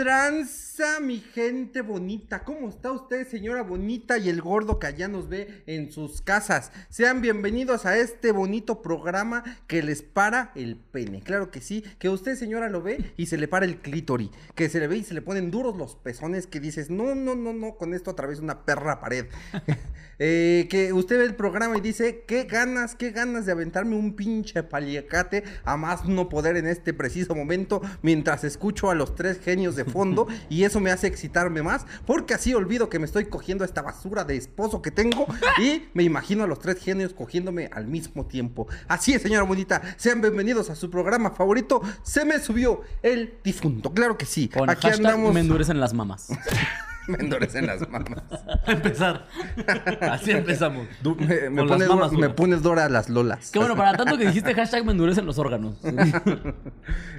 ¿Qué mi gente bonita? ¿Cómo está usted, señora bonita, y el gordo que allá nos ve en sus casas? Sean bienvenidos a este bonito programa que les para el pene. Claro que sí, que usted, señora, lo ve y se le para el clítori. Que se le ve y se le ponen duros los pezones que dices, no, no, no, no, con esto otra vez una perra pared. Eh, que usted ve el programa y dice, qué ganas, qué ganas de aventarme un pinche paliacate a más no poder en este preciso momento mientras escucho a los tres genios de fondo y eso me hace excitarme más porque así olvido que me estoy cogiendo esta basura de esposo que tengo y me imagino a los tres genios cogiéndome al mismo tiempo. Así es, señora bonita, sean bienvenidos a su programa favorito. Se me subió el difunto, claro que sí. Con Aquí andamos. me endurecen las mamas. me endurecen las mamas. A empezar. Así empezamos. Du- me, me Con pone, las mamas, me pones Dora las lolas. Qué bueno, para tanto que dijiste hashtag me endurecen los órganos.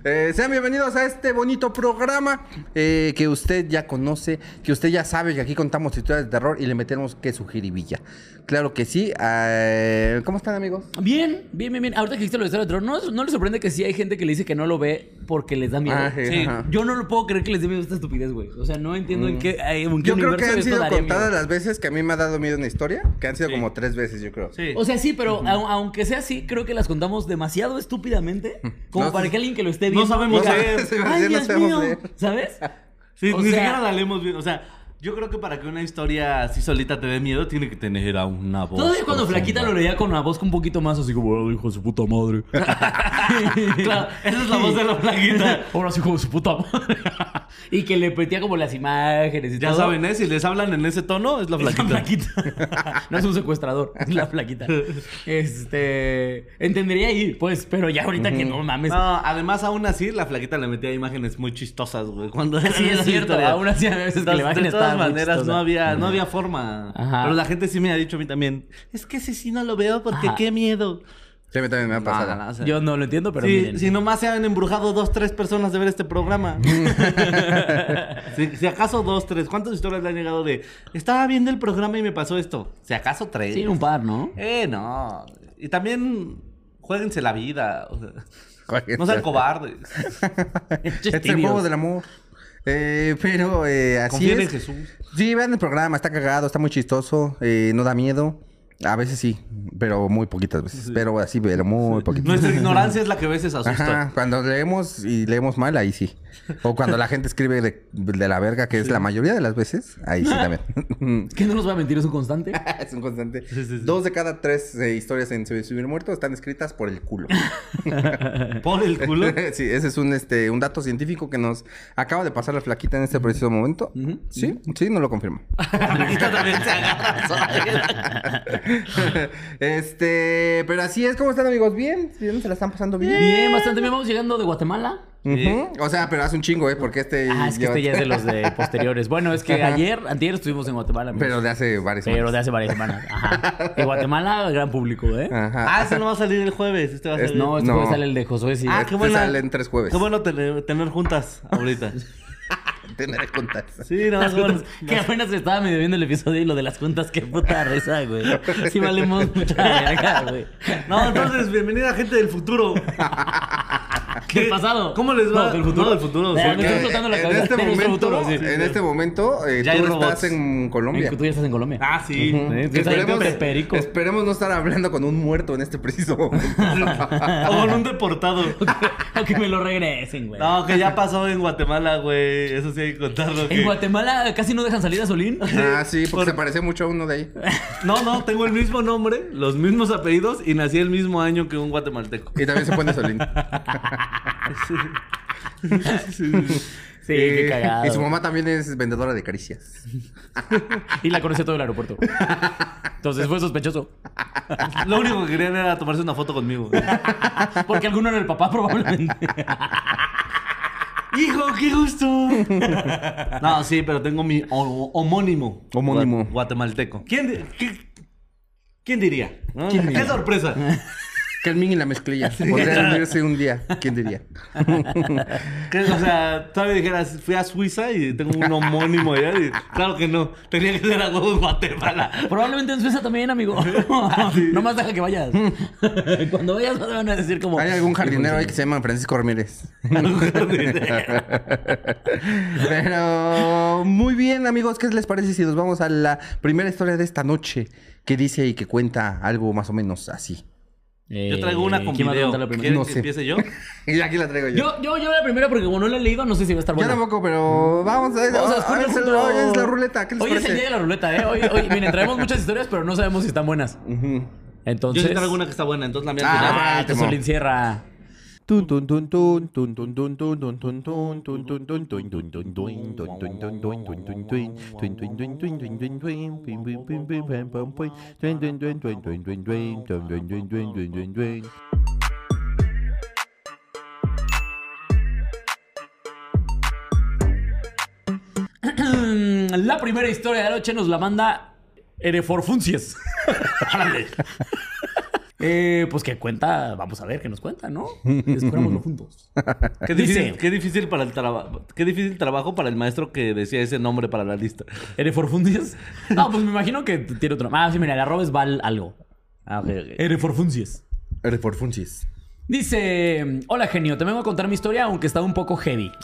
Eh, sean bienvenidos a este bonito programa eh, que usted ya conoce, que usted ya sabe que aquí contamos historias de terror y le metemos que su jiribilla. Claro que sí. eh, ¿Cómo están, amigos? Bien, bien, bien, bien. Ahorita que dijiste lo de historia de terror, ¿no, ¿no les sorprende que sí hay gente que le dice que no lo ve porque les da miedo? Ah, sí. Yo no lo puedo creer que les dé miedo esta estupidez, güey. O sea, no entiendo en qué, Yo creo que han sido contadas miedo. las veces que a mí me ha dado miedo una historia, que han sido Sí. como tres veces, yo creo. Sí. O sea, sí, pero au- aunque sea así, creo que las contamos demasiado estúpidamente como No, para que alguien que lo esté No viendo sabemos diga, leer. Ay, no Dios mío", leer. ¿sabes? Sí, o ni sea- siquiera la leemos bien. O sea, yo creo que para que una historia así solita te dé miedo, tiene que tener a una voz. Todavía cuando. Flaquita lo leía con una voz un poquito más así como, "Oh, hijo de su puta madre. Claro, esa es la voz de la flaquita. Ahora sí, hijo de su puta madre. Y que le metía como las imágenes y Ya todo. saben, ¿eh? Si les hablan en ese tono, es la Es la flaquita. flaquita. no es un secuestrador, es la flaquita. Este. Entendería ahí, pues, pero ya ahorita que no mames. No, además, aún así, la flaquita le metía imágenes muy chistosas, güey. Cuando Sí, es cierto. Aún así, a veces que la imagen de todas maneras, no había, no había forma. Ajá. Pero la gente sí me ha dicho a mí también. Es que ese sí no lo veo porque Ajá. qué miedo. Sí, a mí también me ha pasado. No, no, no, o sea, Yo no lo entiendo, pero Sí, miren. si nomás se han embrujado dos, tres personas de ver este programa. si, si acaso dos, tres. ¿Cuántas historias le han llegado de estaba viendo el programa y me pasó esto? Si acaso tres. Sí, un par, ¿no? Eh, no. Y también jueguense la vida. o sea, no sean cobardes. Este es el juego del amor. Eh, pero eh, así Confíen es. en Jesús. Sí, vean el programa, está cagado, está muy chistoso, eh, no da miedo. A veces sí, pero muy poquitas veces. Pero así, pero muy poquitas. Nuestra ignorancia es la que a veces asusta. Ajá, cuando leemos y leemos mal, ahí sí. O cuando la gente escribe de, de la verga, que es la mayoría de las veces, ahí sí también. Que no nos va a mentir, es un constante. es un constante. Sí, sí, sí. Dos de cada tres eh, historias en Subir Muerto están escritas por el culo. Por el culo. sí, ese es un, este, un dato científico que nos acaba de pasar la flaquita en este preciso momento. Sí, sí, no lo confirmo. Flaquita también se agarra este, pero así es, ¿cómo están amigos? ¿Bien? ¿Bien? ¿Se la están pasando bien? Bien, bastante bien. Vamos llegando de Guatemala. O sea, pero hace un chingo, ¿eh? Porque este... Ah, es que este ya es de los de posteriores. Bueno, es que Ajá. ayer, antier estuvimos en Guatemala. amigos. Pero de hace varias Pero semanas. de hace varias semanas. Ajá. En Guatemala, gran público, ¿eh? Ajá. Ah, ese no va a salir el jueves. Este va a Es- salir. No, este No. jueves sale el de Josué, sí. Ah, Este qué buena. sale en tres jueves. Qué bueno tener, tener juntas ahorita. Tener cuentas. Sí, no, Las qué bueno. cuentas, que apenas estaba medio viendo el episodio y lo de las cuentas, qué puta risa, güey. Sí valemos mucha verga, güey. No, entonces, bienvenida gente del futuro. ¿Del pasado? ¿Cómo les va? No, del futuro. No, del futuro. Me estoy explotando la en cabeza. este momento, futuro, sí. en este momento, eh, tú robots. estás en Colombia. Que tú ya estás en Colombia. Ah, sí. En esperemos, no estar hablando con un muerto en este preciso momento. O con un deportado. O que me lo regresen, güey. No, que ya pasó en Guatemala, güey. Eso sí hay que contarlo. que- En Guatemala casi no dejan salir a Solín. ah, sí, porque Por- se parece mucho a uno de ahí. No, no, tengo el mismo nombre, los mismos apellidos y nací el mismo año que un guatemalteco. Y también se pone Solín. Sí, Eh, qué cagado. Y su mamá también es vendedora de caricias. Y la conocí todo el aeropuerto. Entonces fue sospechoso. Lo único que querían era tomarse una foto conmigo. Porque alguno era el papá, probablemente. ¡Hijo, qué gusto! No, sí, pero tengo mi ho- homónimo. Homónimo. gua- Guatemalteco. ¿Quién, qué- quién diría? ¿Quién diría? ¡Qué sorpresa! Ming y la mezclilla. Podrían unirse un día. ¿Quién diría? O sea, todavía dijeras, fui a Suiza y tengo un homónimo allá. y- claro que no. Tenía que ser algo en Guatemala. Probablemente en Suiza también, amigo. no más deja que vayas. Cuando vayas van a decir como... Hay algún jardinero ahí que se llama Francisco Ramírez. Pero muy bien, amigos. ¿Qué les parece si nos vamos a la primera historia de esta noche? Que dice y que cuenta algo más o menos así. Yo traigo una con ¿quién va a video. contar la primera? ¿Quieren No que sé. empiece yo? Y aquí la traigo yo. Yo, yo, yo la primera porque como no la he leído, no sé si va a estar Yo buena. tampoco, pero vamos a ver. Vamos a hoy descubrir es el- juntos. hoy es la ruleta. ¿Qué les Hoy es el día de la ruleta, ¿eh? Hoy, hoy, miren, traemos muchas historias, pero no sabemos si están buenas. Entonces... Yo sí traigo una que está buena, entonces la mía Ah. Ah, Temo. Solín Sierra. La primera historia de la noche nos la manda Ereforfuncies. Eh, pues que cuenta, vamos a ver qué nos cuenta, ¿no? Descubrámoslo juntos. Qué Dice- qué difícil para el trabajo. Qué difícil trabajo para el maestro que decía ese nombre para la lista. ¿Ereforfuncies? No, pues me imagino que tiene otro. Ah, sí, mira, el arroba es Val algo. Ah, ok, ok. Ereforfuncies. Eres por Funchis. Dice: Hola genio, te vengo a contar mi historia, aunque está un poco heavy.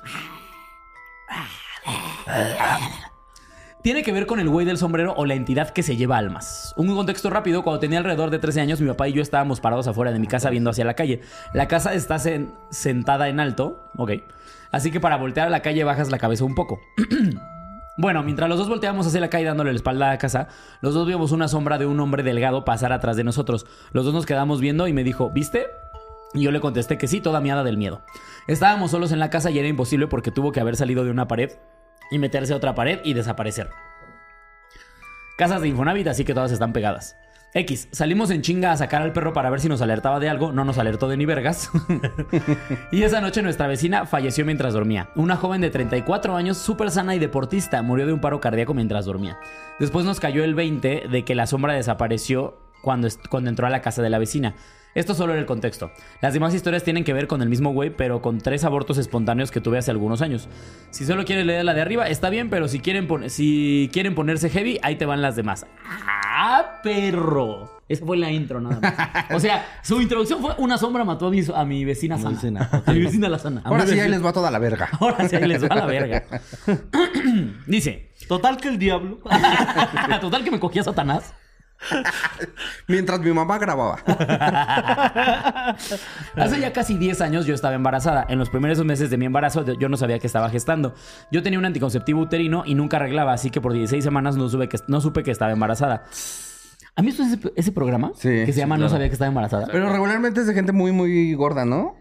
Tiene que ver con el güey del sombrero o la entidad que se lleva almas. Un contexto rápido, cuando tenía alrededor de 13 años, mi papá y yo estábamos parados afuera de mi casa viendo hacia la calle. La casa está sen- sentada en alto, ok. Así que para voltear a la calle bajas la cabeza un poco. Bueno, mientras los dos volteábamos hacia la calle dándole la espalda a la casa, los dos vimos una sombra de un hombre delgado pasar atrás de nosotros. Los dos nos quedamos viendo y me dijo, ¿viste? Y yo le contesté que sí, toda miada del miedo. Estábamos solos en la casa y era imposible porque tuvo que haber salido de una pared y meterse a otra pared y desaparecer. Casas de Infonavit, así que todas están pegadas. X, salimos en chinga a sacar al perro para ver si nos alertaba de algo, no nos alertó de ni vergas. y esa noche nuestra vecina falleció mientras dormía. Una joven de 34 años, súper sana y deportista, murió de un paro cardíaco mientras dormía. Después nos cayó el 20 de que la sombra desapareció cuando, cuando entró a la casa de la vecina. Esto solo era el contexto. Las demás historias tienen que ver con el mismo güey, pero con tres abortos espontáneos que tuve hace algunos años. Si solo quieres leer la de arriba, está bien, pero si quieren, pon- si quieren ponerse heavy, ahí te van las demás. ¡Ah, perro! Esa fue la intro, nada más. O sea, su introducción fue una sombra mató a mi, a mi vecina sana. vecina, A mi vecina la sana. Ahora sí, ahí vecina- les va toda la verga. Ahora sí, ahí les va la verga. Dice, Total que el diablo. total que me cogía Satanás. Mientras mi mamá grababa. Hace ya casi 10 años yo estaba embarazada. En los primeros meses de mi embarazo yo no sabía que estaba gestando. Yo tenía un anticonceptivo uterino y nunca arreglaba, así que por 16 semanas no, supe que, no supe que estaba embarazada. ¿Han visto ese, ese programa? Sí, Que se sí, llama No sabía que estaba embarazada. Pero regularmente es de gente muy, muy gorda, ¿no?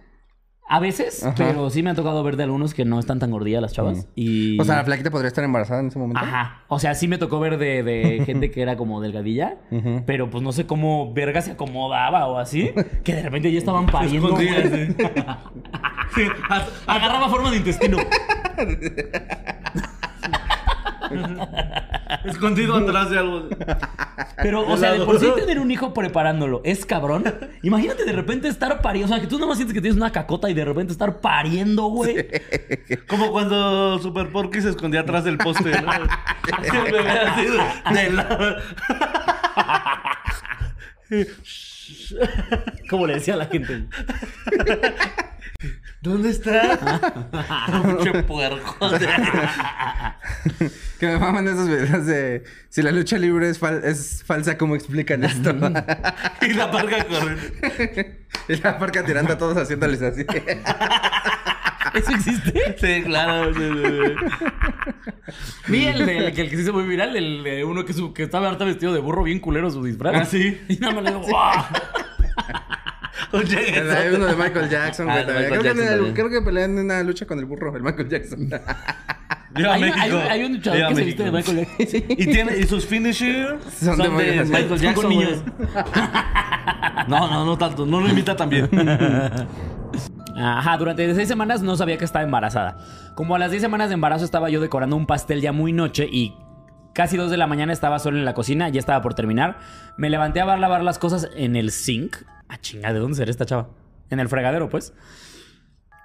A veces, Ajá. pero sí me ha tocado ver de algunos que no están tan gordillas las chavas. Y... O sea, la flaquita podría estar embarazada en ese momento. Ajá. O sea, sí me tocó ver de, de gente que era como delgadilla, pero pues no sé cómo verga se acomodaba o así, que de repente ya estaban pariendo. güey. Sí, Agarraba forma de intestino. Escondido atrás de algo. Pero, o sea, de por sí tener un hijo preparándolo es cabrón. Imagínate de repente estar pariendo. O sea, que tú nada más sientes que tienes una cacota y de repente estar pariendo, güey. Como cuando Super Porky se escondía atrás del poste, ¿no? De- lado. Como le decía a la gente. ¿Dónde está? Pinche puerco. Que me maman esos videos de si la lucha libre es, fal- es falsa, ¿cómo explican esto? y la parca corriendo. y la parca tirando a todos haciéndoles así. ¿Eso existe? Sí, claro. sí, sí, sí. Vi el, de, el que el que se hizo muy viral, el de uno que, su- que estaba harta vestido de burro bien culero su disfraz. Ah, sí. Y nada más le digo, ¡guau! Oye, Hay uno de Michael Jackson, Ah, güey. Michael creo, que creo pelean en una lucha con el burro, el Michael Jackson. Viva Hay, México. hay, hay un luchador Viva que se viste de. Michael Jackson. Y, tiene, y sus finishers Son son, de de, Michael Michael Jackson. No, no, no tanto. No lo imita tan bien. Ajá, durante seis semanas no sabía que estaba embarazada. Como a las 10 semanas de embarazo estaba yo decorando un pastel ya muy noche y Casi 2 de la mañana estaba solo en la cocina, ya estaba por terminar. Me levanté a lavar las cosas en el sink. Ah, chinga, ¿de dónde será esta chava? En el fregadero, pues.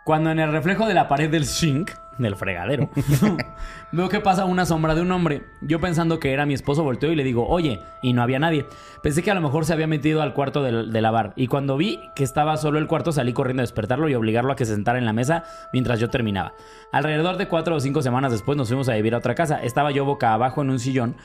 Cuando en el reflejo de la pared del sink, del fregadero, veo que pasa una sombra de un hombre. Yo pensando que era mi esposo, volteo y le digo, oye, y no había nadie. Pensé que a lo mejor se había metido al cuarto de, de lavar. Y cuando vi que estaba solo el cuarto, salí corriendo a despertarlo y obligarlo a que se sentara en la mesa mientras yo terminaba. Alrededor de cuatro o cinco semanas después nos fuimos a vivir a otra casa. Estaba yo boca abajo en un sillón.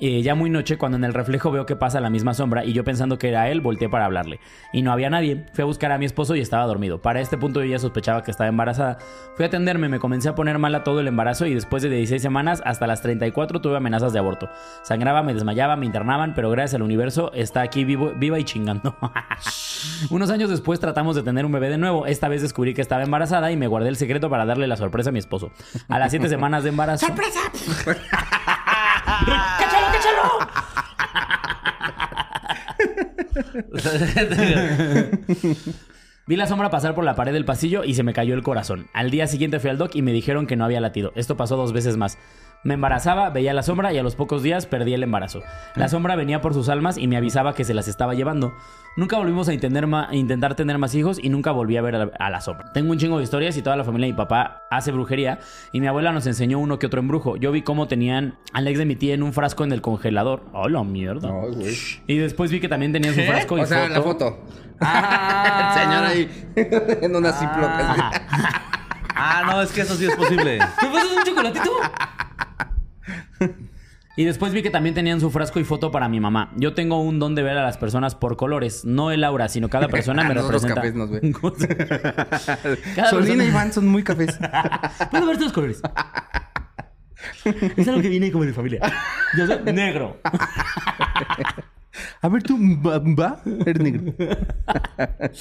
Eh, ya muy noche, cuando en el reflejo veo que pasa la misma sombra y yo pensando que era él, volteé para hablarle. Y no había nadie. Fui a buscar a mi esposo y estaba dormido. Para este punto yo ya sospechaba que estaba embarazada. Fui a atenderme, me comencé a poner mal a todo el embarazo y después de 16 semanas hasta las 34 tuve amenazas de aborto. Sangraba, me desmayaba, me internaban, pero gracias al universo está aquí vivo, viva y chingando. Unos años después tratamos de tener un bebé de nuevo. Esta vez descubrí que estaba embarazada y me guardé el secreto para darle la sorpresa a mi esposo. A las 7 semanas de embarazo. ¡Sorpresa! Vi la sombra pasar por la pared del pasillo y se me cayó el corazón. Al día siguiente fui al doc y me dijeron que no había latido. Esto pasó dos veces más. Me embarazaba, veía la sombra y a los pocos días perdí el embarazo. La sombra venía por sus almas y me avisaba que se las estaba llevando. Nunca volvimos a, intentar tener más hijos y nunca volví a ver a, a la sombra. Tengo un chingo de historias y toda la familia de mi papá hace brujería y mi abuela nos enseñó uno que otro embrujo. Yo vi cómo tenían al ex de mi tía en un frasco en el congelador. ¡Oh, la mierda! No. Y después vi que también tenían su frasco y O sea, foto. la foto. Ah, El señor ahí en una así. Ah, no, es que eso sí es posible. ¿Me pasas un chocolatito? Y después vi que también tenían su frasco y foto para mi mamá. Yo tengo un don de ver a las personas por colores, no el aura, sino cada persona me representa. cafés nos. Cada Solina persona- y Iván son muy cafés. Puedo ver todos los colores. es algo que viene como de familia. Yo soy negro. A ver, tú, ¿va? Eres negro.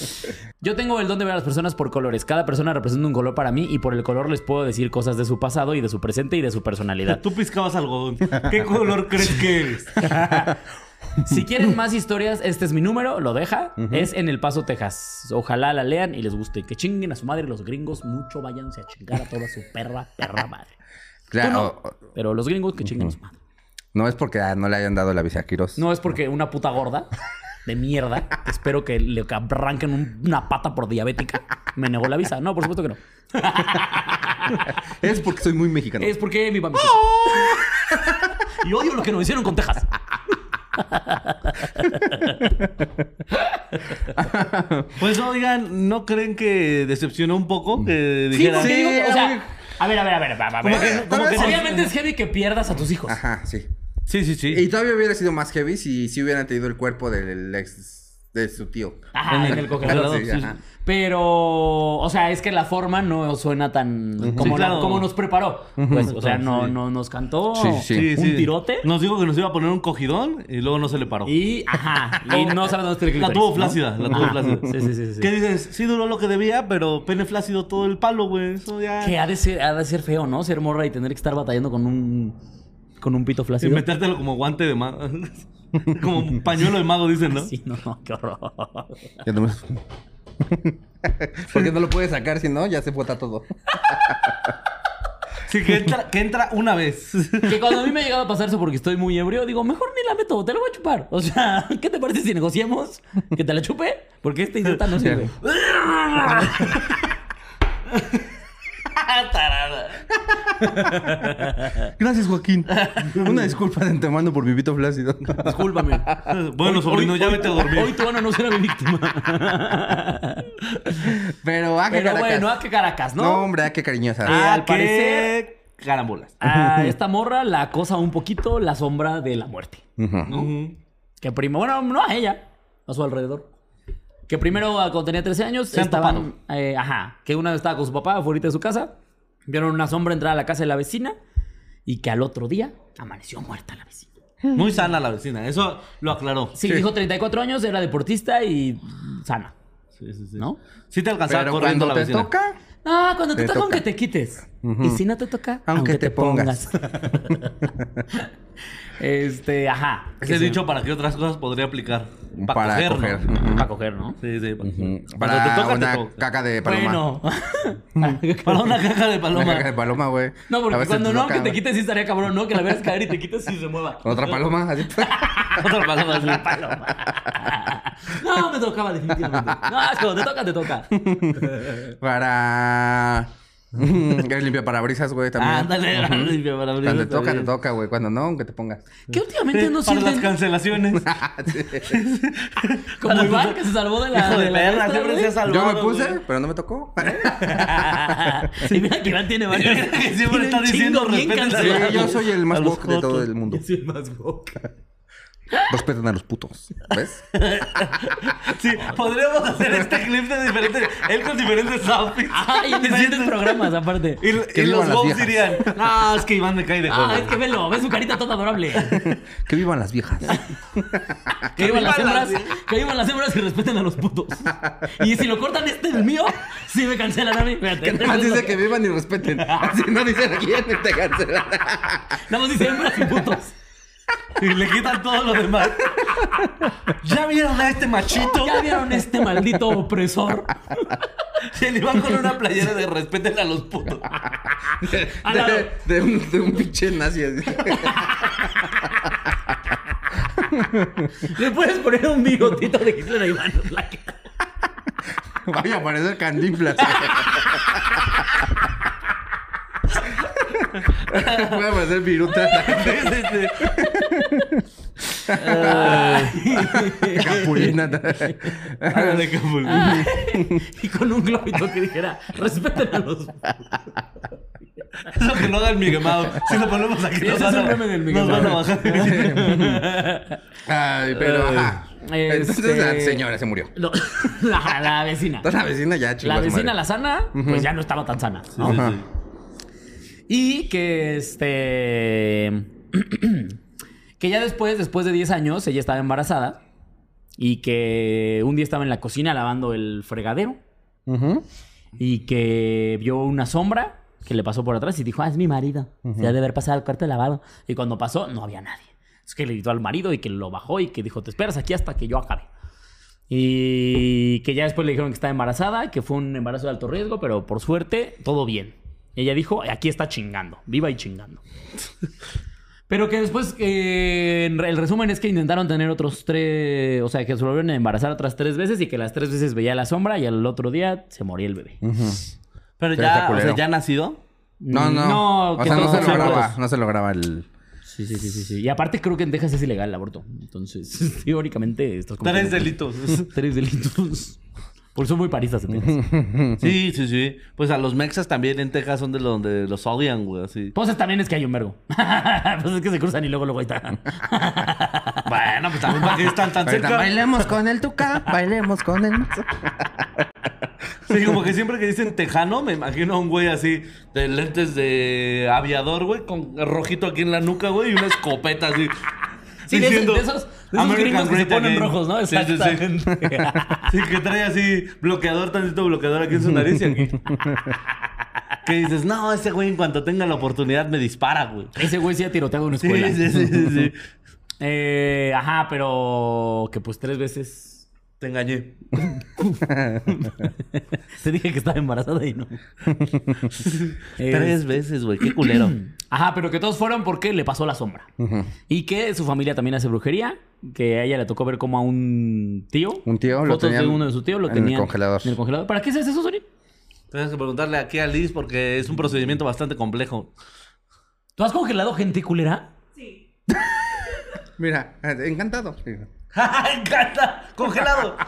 Yo tengo el don de ver a las personas por colores. Cada persona representa un color para mí y por el color les puedo decir cosas de su pasado y de su presente y de su personalidad. Tú piscabas algodón. ¿Qué color crees que eres? Si quieren más historias, este es mi número, lo deja. Es en El Paso, Texas. Ojalá la lean y les guste. Que chinguen a su madre los gringos mucho, váyanse a chingar a toda su perra, perra madre. Claro. Pero los gringos que chinguen a su madre. No es porque ah, no le hayan dado la visa a Quiroz. No es porque una puta gorda de mierda, que espero que le arranquen un- una pata por diabética, me negó la visa. No, por supuesto que no. Es porque soy muy mexicano. Es porque mi papá. y odio lo que nos hicieron con Texas. Pues oigan, ¿no creen que decepcionó un poco? Que Sí, dijera. porque Sí, digo, o sea. A ver, a ver, a ver, a ver, a ver. Como que- como que- Obviamente es heavy que pierdas a tus hijos. Ajá, sí. Sí, sí, sí. Y todavía hubiera sido más heavy si, si hubieran tenido el cuerpo del ex de su tío. Ajá, en el congelador. Sí, sí, ajá. sí. Pero, o sea, es que la forma no suena tan como, Sí, claro. la- como nos preparó. Pues, o sea, Sí. no, no nos cantó Sí, sí. Sí, un sí. tirote. Nos dijo que nos iba a poner un cogidón y luego no se le paró. Y, ajá, y no sabe dónde está el La tuvo ¿no? flácida, la tuvo Ajá. flácida. Sí, sí, sí, sí. ¿Qué dices? Sí duró lo que debía, pero pene flácido todo el palo, güey. Eso ya... Que ha de ser, ha de ser feo, ¿no? Ser morra y tener que estar batallando con un con un pito Y flácido. metértelo como guante de mago. como un pañuelo de mago, dicen, ¿no? Sí, no, no, qué horror. Ya no me- Porque no lo puedes sacar, si no, ya se bota todo. Sí, que entra, que entra una vez. Que cuando a mí me ha llegado a pasar eso porque estoy muy ebrio, digo, mejor ni la meto, te la voy a chupar. O sea, ¿qué te parece si negociamos que te la chupe? Porque este idiota no sirve. Gracias, Joaquín. Una disculpa de antemano por mi pito flácido. Discúlpame. bueno, Hoy- sobrino, hoy- ya vete a dormir. Hoy tu van a no ser mi víctima. Pero, ah, qué Pero caracas. bueno, a qué caracas, ¿no? No, hombre, ah, qué cariñosa. Ah, al qué parecer- Carambolas. A esta morra la acosa un poquito la sombra de la muerte. Ujú. Que primero, bueno, no a ella, a su alrededor. Que primero, ah, cuando tenía 13 años, Se estaban. eh, ajá. Que una vez estaba con su papá afuera de su casa. Vieron una sombra entrar a la casa de la vecina. Y que al otro día amaneció muerta la vecina. Muy sana la vecina, eso lo aclaró. Sí, Sí. dijo 34 años, era deportista y sana. Sí, sí, sí. ¿No? Sí te alcanzaba Pero corriendo cuando la te vecina. toca, Ah, cuando te, Te toca, toca. aunque te quites. Y si no te toca, Aunque te pongas. este, ajá. Ese dicho para qué otras cosas podría aplicar. Pa' Para coger, coger. ¿no? Para coger, ¿no? Sí, sí. Para te toca, una te toca. caca de paloma. Bueno. Para una caja de Una paloma. caca de paloma, güey. No, porque cuando te no, toca, que te quites sí estaría cabrón, ¿no? Que la veas caer y te quites y se mueva. Otra paloma, así. Otra paloma. sí. paloma. No, me tocaba definitivamente. No, es cuando te toca, te toca. Para. Es limpia parabrisas, güey, también. Ándale, Ujú. limpia para abrir. Cuando te toca, te toca, güey. Cuando no, aunque te pongas. Que últimamente no Para las cancelaciones. como Iván que se salvó de la, Hijo de perra, siempre se ha salvado. Yo me puse, güey. pero no me tocó. Y mira que Iván tiene varios. Siempre tiene está diciendo, chingo bien respeten a Sí, yo soy el más woke de todo el mundo. Yo soy el más boca. Respeten a los putos. ¿Ves? Sí, podríamos hacer este clip de diferentes. Él con diferentes outfits. Ah, y en diferentes programas, aparte. Y, los viejas. dirían: No, es que Iván me cae de Ah, joder. es que velo, ve su carita toda adorable. Que vivan las viejas. Que vivan las hembras, que vivan las hembras y respeten a los putos. Y si lo cortan este del mío, sí me cancelan a mí. Fíjate. Que nada más dice que vivan y respeten. Así no dicen a quién te cancelan. Nada más dice hembras y putos. Y le quitan todo lo demás. ¿Ya vieron a este machito? ¿Ya vieron este maldito opresor? Y el Iván con una playera de respeten a los putos. Al lado. De, de un, de un pinche nazi. así. Le puedes poner un bigotito de Hitler a Iván. La Vaya a parecer candinflas. Voy a parecer viruta. Capulina. Ándale, Capul. Y con un globito que dijera, respeten a los Eso que no haga el Miguel Mao. Si lo ponemos aquí, Sí, nos van a- un meme del Miguel nos van a bajar. Ay, pero ajá. Entonces Este- la señora se murió. No, la, la vecina. Entonces la vecina ya chingó La a su vecina, madre. la sana, pues ya no estaba tan sana. ¿no? Ajá. Y que este. que ya después, después de 10 años, ella estaba embarazada. Y que un día estaba en la cocina lavando el fregadero. Y que vio una sombra que le pasó por atrás y dijo: Ah, es mi marido. Se ha de haber pasado al cuarto de lavado. Y cuando pasó, no había nadie. Es que le gritó al marido y que lo bajó y que dijo: Te esperas aquí hasta que yo acabe. Y que ya después le dijeron que estaba embarazada, que fue un embarazo de alto riesgo, pero por suerte, todo bien. Ella dijo, aquí está chingando, viva y chingando. Pero que después, eh, el resumen es que intentaron tener otros tres, o sea, que se volvieron a embarazar otras tres veces y que las tres veces veía la sombra y al otro día se moría el bebé. Ujú. Pero Pero está ya, o sea, ya nacido. No, no. No, o que sea, no se lograba. No se lograba el. Sí, sí, sí, sí, sí. Y aparte creo que en Texas es ilegal el aborto. Entonces, teóricamente estás como- Tres delitos. Tres delitos. Por eso son muy paristas en Texas. Sí, sí, sí. Pues a los mexas también en Texas son de los donde los odian, güey, así. Pues también es que hay un vergo. pues es que se cruzan y luego luego ahí está. Bueno, pues también para que están tan cerca. bailemos con el tuca, bailemos con el. Sí, como que siempre que dicen tejano, me imagino a un güey así de lentes de aviador, güey, con rojito aquí en la nuca, güey, y una escopeta así. Sí, de esos- de esos- de esos gringos que se ponen Again. rojos, ¿no? Sí, sí, sí. Exactamente. Sí, que trae así bloqueador, tantito bloqueador aquí en su nariz y aquí. Que dices, no, ese güey en cuanto tenga la oportunidad me dispara, güey. Ese güey sí ha tiroteado una Sí, escuela. sí, sí, sí, sí. Eh, ajá, pero que pues tres veces Te engañé. te dije que estaba embarazada y no. Tres veces, güey, qué culero. Ajá, pero que todos fueron porque le pasó la sombra. Y que su familia también hace brujería. Que a ella le tocó ver como a un tío. Un tío lo Fotos de tenían uno de su tío lo en el tenían congelador. En el congelador. ¿Para qué haces eso, Sony? Tienes que preguntarle aquí a Liz porque es un procedimiento bastante complejo. ¿Tú has congelado gente culera? Sí. Mira, encantado. ¡Encanta! ¡Congelado!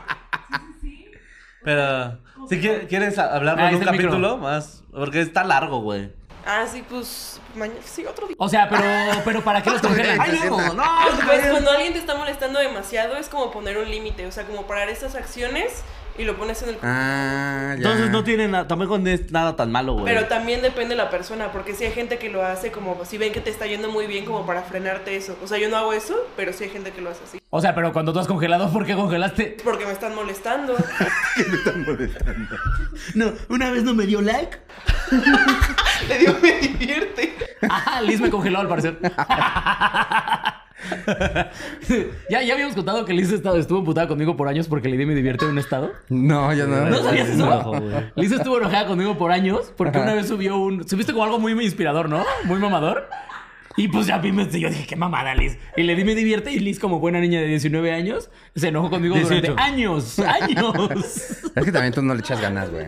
Pero, si quieres, ¿quieres hablarlo Ah, un micro. capítulo más, porque está largo, güey. Ah, sí, pues mañana, sí, otro día. O sea, pero, pero ¿para qué los congelan? Ay, no, no, Pues cuando alguien te está molestando demasiado es como poner un límite, o sea, como parar estas acciones y lo pones en el... Ah, ya. Entonces no tiene nada, tampoco no es nada tan malo, güey. Pero también depende de la persona, porque si hay gente que lo hace como si ven que te está yendo muy bien como para frenarte eso. O sea, yo no hago eso, pero sí hay gente que lo hace así. O sea, pero cuando tú has congelado, ¿por qué congelaste? Porque me están molestando. me están molestando. No, una vez no me dio like. Le digo, me divierte. Ah, Liz me congeló al parecer. ya, ya habíamos contado que Liz estado- estuvo emputada conmigo por años porque le di me divierte en un estado. No, ya no. ¿No sabías eso? Liz estuvo enojada conmigo por años porque una vez subió un. Subiste como algo muy inspirador, ¿no? Muy mamador. Y pues ya vi, me- yo dije, qué mamada, Liz. Y le di me divierte y Liz, como buena niña de 19 años, se enojó conmigo 18. durante años. ¡Años! Es que también tú no le echas ganas, güey.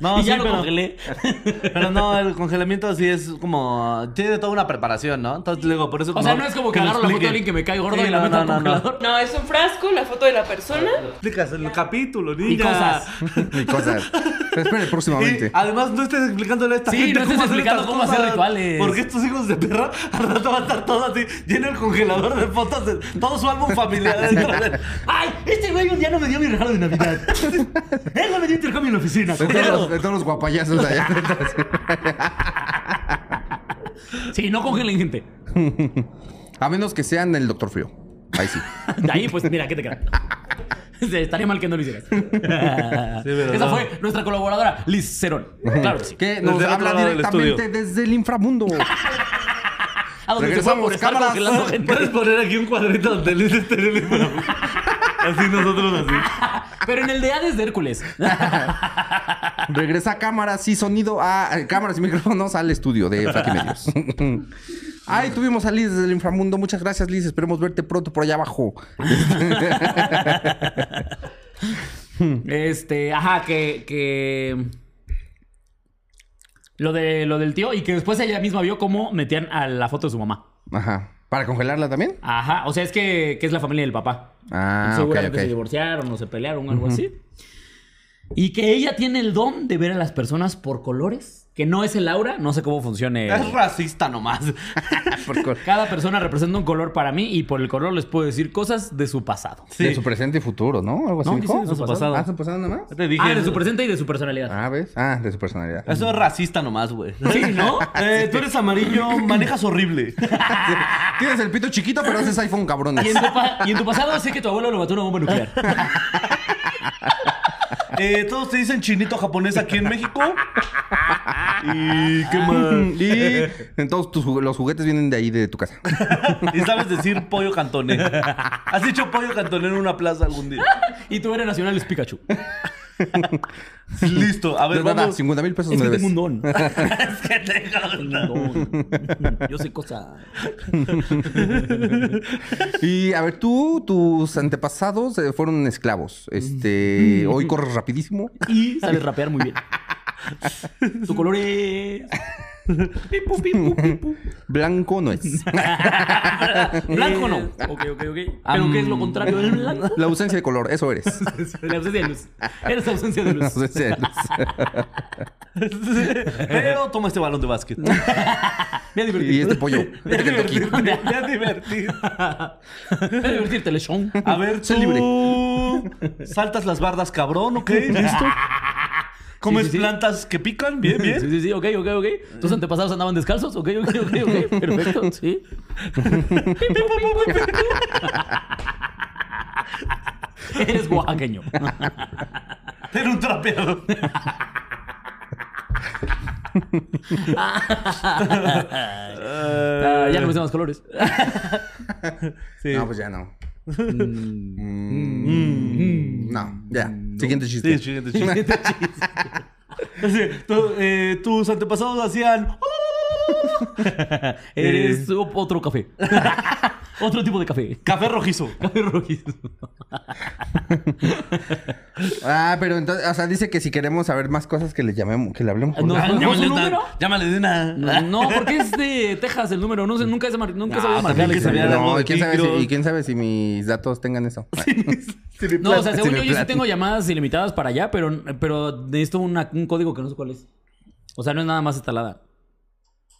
No, y ya sí, lo pero, congelé. pero no, el congelamiento sí es como. Tiene toda una preparación, ¿no? Entonces luego, por eso. O sea, no es como que agarro la foto de alguien que me cae gordo Sí, y la no, meto no, al no, no. congelador. No, es un frasco, la foto de la persona. Explicas el capítulo, niña. Y cosas. Y cosas. Pero espere próximamente. Y además no estés explicándole a esta Sí, gente no cómo hacer estas cómo hacer cosas. rituales. Porque estos hijos de perra al rato va a estar todo así, lleno el congelador de fotos de todo su álbum familiar. de- ¡Ay! Este güey un día no me dio mi regalo de Navidad. Él me dio intercambio en la oficina. De todos, los, de todos los guapayazos allá. Sí, no congelen gente. A menos que sean el Doctor Frío. Ahí sí. De ahí, pues mira, ¿qué te queda? Estaría mal que no lo hicieras. ¿verdad? Esa fue nuestra colaboradora, Liz Cerón. Claro que sí. Que nos Desde habla directamente desde el inframundo. A donde se fue Regresamos, por estar cámaras. congelando gente. Puedes poner aquí un cuadrito donde Liz esté en el libro. Así nosotros así. Pero en el de Hades de Hércules. Regresa cámaras y sonido a eh, cámaras y micrófonos al estudio de Medios. Ay, tuvimos a Liz desde el inframundo. Muchas gracias, Liz. Esperemos verte pronto por allá abajo. Este, ajá, que, que. Lo, de, lo del tío y que después ella misma vio cómo metían a la foto de su mamá. Ajá. ¿Para congelarla también? Ajá, o sea, es que, que es la familia del papá. Ah, Seguramente se ok. divorciaron o se pelearon o algo así. Y que ella tiene el don de ver a las personas por colores. Que no es el aura, no sé cómo funcione. Es racista nomás. Cada persona representa un color para mí y por el color les puedo decir cosas de su pasado. De su presente y futuro, ¿no? Algo así. No, dice de su pasado. Ah, su pasado nada más. Te dije. Ah, de su presente y de su personalidad. Ah, ¿ves? Ah, de su personalidad. Eso es racista nomás, güey. Sí, ¿no? Eh, tú eres amarillo, manejas horrible. Tienes el pito chiquito, pero haces iPhone cabrones. Y en, tu pa- y en tu pasado sé que tu abuelo lo mató una bomba nuclear. Eh, todos te dicen chinito japonés aquí en México. Y qué más. Y entonces tus jugu- los juguetes vienen de ahí, de tu casa. Y sabes decir pollo cantoné. ¿Has dicho pollo cantoné en una plaza algún día? Y tu héroe nacional es Pikachu. Listo. A ver, nada, vamos. 50 mil pesos Es me que debes. tengo un don. Es que tengo Tengo un don. Yo sé cosas. Y a ver, tú, tus antepasados eh, fueron esclavos. Este, hoy corres rapidísimo. Y sabes rapear muy bien. Tu color es. Pipu, pipu, pipu. Blanco no es. Blanco no. Ok, ok, ok. Pero ¿qué es lo contrario del blanco? La ausencia de color, eso eres. La ausencia de luz. Eres ausencia de La luz. ausencia de luz. Pero toma este balón de básquet. Me ha Y divertido. este pollo. Me ha divertido. Me ha divertido. Me ha divertido, Lechón. A ver, tú saltas las bardas, cabrón, ¿ok? ¿Listo? ¿Comes Sí, sí, sí. plantas que pican? Bien, bien. Sí, sí, sí, ok, ok, ok. ¿Tus antepasados andaban descalzos? Ok, ok, ok, ok. Perfecto, sí. Eres oaxaqueño. Era un trapeador. Ah, ya no me más colores. Sí. No, pues ya no. Mm, No, ya. Siguiente chiste. Sí, siguiente chiste. Sí, tú, eh, tus antepasados hacían. Eres otro café. otro tipo de café. Café rojizo. Café rojizo. Ah, pero entonces, o sea, dice que si queremos saber más cosas que le llamemos, que le hablemos. No. ¿Llámale una- de una. No, no, porque es de Texas el número. No sé, nunca, se mar- nunca se Ah, No, ¿y quién sabe, si, y quién sabe si mis datos tengan eso. No, o sea, según yo, yo sí tengo llamadas ilimitadas para allá, pero, pero necesito una- un código que no sé cuál es. O sea, no es nada más instalada.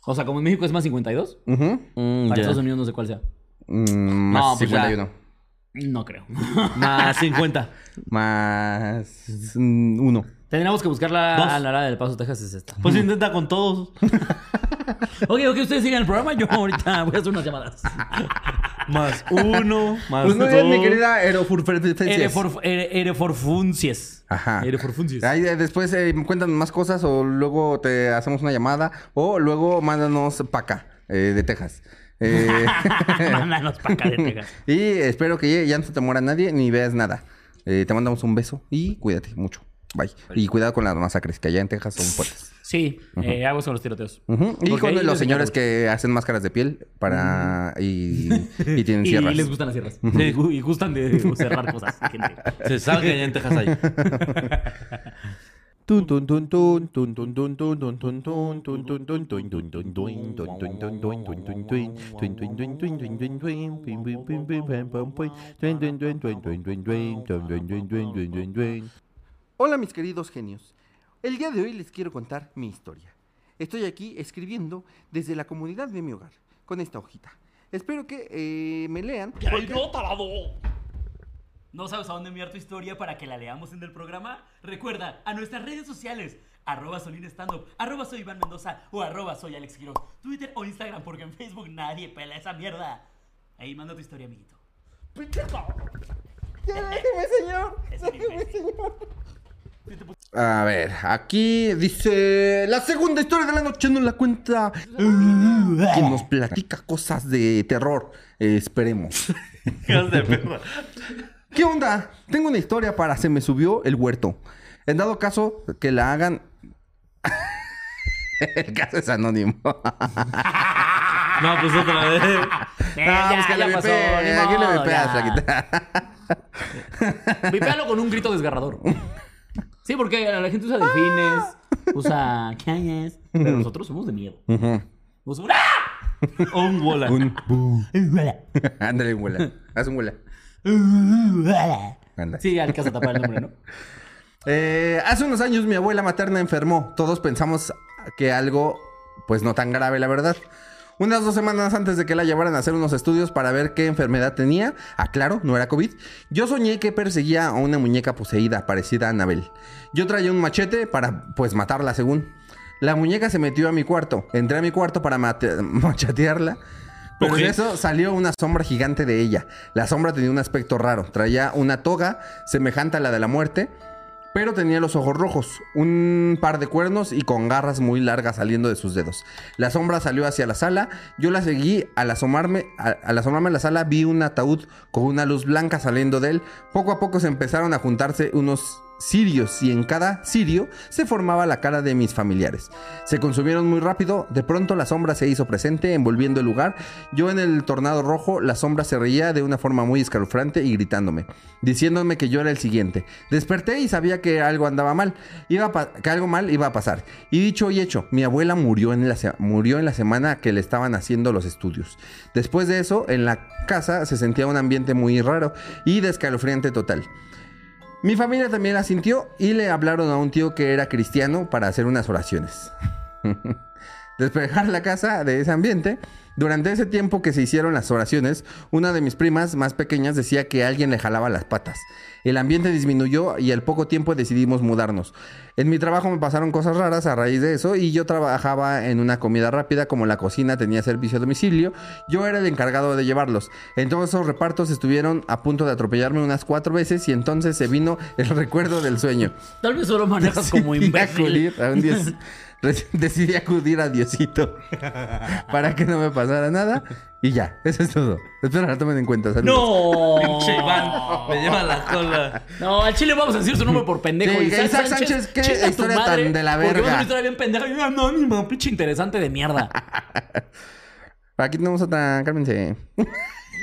O sea, como en México es más 52, Ujú. Mm, para ya. Estados Unidos no sé cuál sea. Mm, más No, pues ya. 51. No creo. Más 50. Más 1. Tendríamos que buscar la, Dos. a la hora del Paso, Texas, es esta. Pues intenta con todos. Ok, ok, ustedes sigan el programa. Yo ahorita voy a hacer unas llamadas. Más uno, más Pues muy dos. mi querida Ereforfuncies. Ajá. Ereforfuncies. Ahí eh, después eh, cuéntanos más cosas o luego te hacemos una llamada o luego mándanos para acá, eh, de Texas. Eh, Mándanos para acá de Texas. y espero que ya no se te muera nadie ni veas nada. Eh, te mandamos un beso y cuídate mucho. Bye. Y cuidado con las masacres, que allá en Texas son fuertes. Sí, eh, hago con los tiroteos. Y con los señores que hacen máscaras de piel para... y, y tienen Y sierras. les gustan las sierras. Sí, y gustan de cerrar cosas. gente. Se sabe que allá en Texas hay. Hola mis queridos genios, el día de hoy les quiero contar mi historia. Estoy aquí escribiendo desde la comunidad de mi hogar, con esta hojita. Espero que me lean. Porque... ¿No sabes a dónde enviar tu historia para que la leamos en el programa? Recuerda, a nuestras redes sociales, arroba Solín arroba soy Iván Mendoza o arroba soy Alex Quiroz, Twitter o Instagram, porque en Facebook nadie pela esa mierda. Ahí manda tu historia, amiguito. Ya, déjeme, señor. Déjeme, señor. A ver, aquí dice la segunda historia de la noche nos la cuenta quien nos platica cosas de terror. Eh, esperemos. De perra. ¿Qué onda? Tengo una historia para se me subió el huerto. En dado caso que la hagan. el caso es anónimo. No, pues otra vez. Eh, Ah, ya, pues que ya le pasó, ni aquí le vipeas, ya. Vipéalo con un grito desgarrador. Sí, porque la gente usa delfines, usa cañas, pero nosotros somos de miedo. Somos un- ¡Ah! Un bola. Un Ándale, un huela. Haz un huela. Anda. Sí, alcanza a tapar el nombre, ¿no? Eh, hace unos años mi abuela materna enfermó. Todos pensamos que algo, pues no tan grave, la verdad. Unas dos semanas antes de que la llevaran a hacer unos estudios para ver qué enfermedad tenía, aclaro, no era COVID, yo soñé que perseguía a una muñeca poseída parecida a Anabel. Yo traía un machete para, pues, matarla según. La muñeca se metió a mi cuarto. Entré a mi cuarto para machatearla. Pero eso salió una sombra gigante de ella. La sombra tenía un aspecto raro. Traía una toga semejante a la de la muerte, pero tenía los ojos rojos, un par de cuernos y con garras muy largas saliendo de sus dedos. La sombra salió hacia la sala. Yo la seguí. Al asomarme, a- al asomarme a la sala vi un ataúd con una luz blanca saliendo de él. Poco a poco se empezaron a juntarse unos cirios y en cada cirio se formaba la cara de mis familiares. Se consumieron muy rápido, de pronto la sombra se hizo presente envolviendo el lugar. Yo en el tornado rojo, la sombra se reía de una forma muy escalofriante y gritándome, diciéndome que yo era el siguiente. Desperté y sabía que algo andaba mal, iba que algo mal iba a pasar. Y dicho y hecho, mi abuela murió en, la murió en la semana que le estaban haciendo los estudios. Después de eso, en la casa se sentía un ambiente muy raro y de escalofriante total. Mi familia también la sintió y le hablaron a un tío que era cristiano para hacer unas oraciones. Despejar la casa de ese ambiente. Durante ese tiempo que se hicieron las oraciones, una de mis primas más pequeñas decía que alguien le jalaba las patas. El ambiente disminuyó y al poco tiempo decidimos mudarnos. En mi trabajo me pasaron cosas raras a raíz de eso y yo trabajaba en una comida rápida como la cocina tenía servicio a domicilio, yo era el encargado de llevarlos. En todos esos repartos estuvieron a punto de atropellarme unas cuatro veces y entonces se vino el recuerdo del sueño. Tal vez solo manejas como imbécil. acudir a un dios- re- decidí acudir a Diosito para que no me pasara nada y ya, eso es todo. Espero la tomen en cuenta. saludos. No. Pinche Iván. Me lleva la cola. No, al chile vamos a decir su nombre por pendejo. Sí, Isaac Sánchez, qué historia madre, tan de la Porque es verga. una historia bien pendeja. Y anónimo, pinche interesante de mierda. Aquí tenemos otra, cálmense.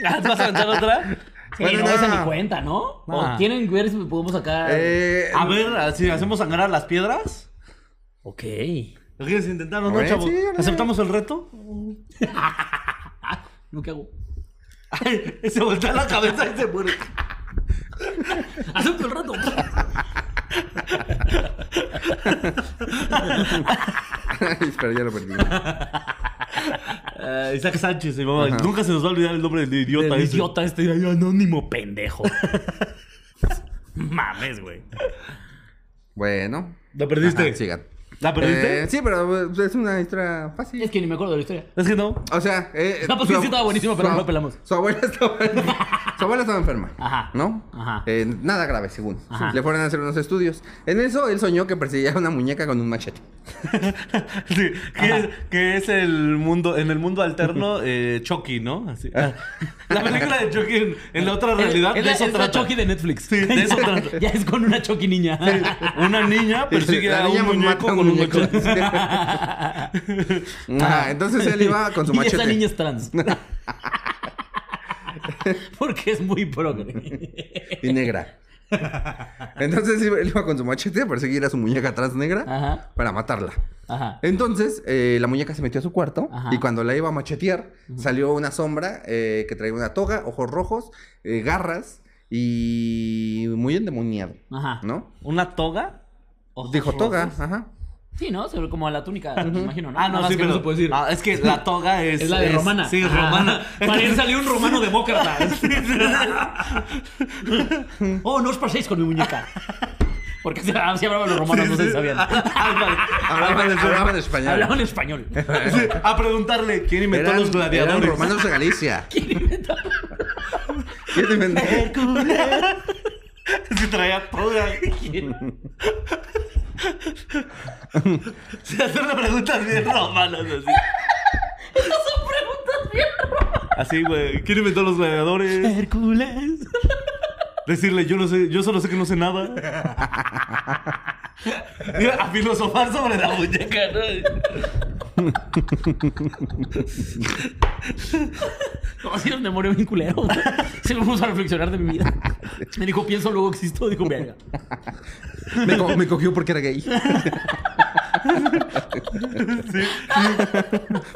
Ah, ¿Vas a aventar otra? Sí, Bueno, no, no. esa ni cuenta, ¿no? ¿O Ah. quieren ver si podemos sacar? Eh, A ver, si hacemos sangrar las piedras. Ok. ¿Lo quieres intentar o no, ver, chavo? sí. ¿Aceptamos el reto? ¿No qué hago? Ay, se voltea la cabeza y se muere. Acepto el rato. Espera, ya lo perdí. Ah, Isaac Sánchez, mi mamá. Nunca se nos va a olvidar el nombre del idiota El idiota este anónimo pendejo. Mames, güey. Bueno. ¿La perdiste? Ajá, sigan. ¿La perdiste? Eh, sí, pero eh, es una historia fácil. Es que ni me acuerdo de la historia. Es que no. O sea, eh, No, pues su sí ab- estaba buenísimo, pero su no pelamos. Su abuela estaba, su abuela estaba enferma. Ajá. ¿No? Ajá. Eh, nada grave, según. Ajá. Le fueron a hacer unos estudios. En eso, él soñó que perseguía una muñeca con un machete. Sí, que es, que es el mundo, en el mundo alterno, eh, Chucky, ¿no? Así. Ah. La película de Chucky en, en la otra realidad, Es, de la- eso es la. Chucky de Netflix. Sí, de eso trata. ya es con una Chucky niña. Una niña persigue La a niña un muñeco a un con un machete. Ajá, entonces él iba con su y machete. esa niña es trans. Porque es muy progre. Y negra. Entonces él iba con su machete a perseguir a su muñeca trans negra Ajá. para matarla. Ajá. Entonces, eh, la muñeca se metió a su cuarto Ajá. y cuando la iba a machetear, salió una sombra eh, que traía una toga, ojos rojos, eh, garras y muy endemoniado, Ajá. ¿no? ¿Una toga? Dijo toga, ajá. Sí, ¿no? Se ve como la túnica, me imagino, ¿no? Ah, no, sí, que pero se puede decir. Ah, es que la toga es... es la de romana. Sí, es romana. Para ir salió un romano demócrata. oh, no os paséis con mi muñeca. Porque si, si hablaban los romanos, no se sabían. Hablaban, español. Hablaban español. Sí, a preguntarle quién inventó Eran, los gladiadores. eran romanos de Galicia. ¿Quién inventó? ¿Quién inventó? Sí, traía toga. Sí, hacerle preguntas bien romanas así. Esas son preguntas bien Así, güey. ¿Quién inventó los gladiadores? Hércules. Decirle, yo no sé, yo solo sé que no sé nada. Mira, a filosofar sobre la muñeca, ¿no? No, sí, me murió bien culero. Se me puso a reflexionar de mi vida. Me dijo, pienso, luego existo. Dijo, verga. Me, co- me cogió porque era gay.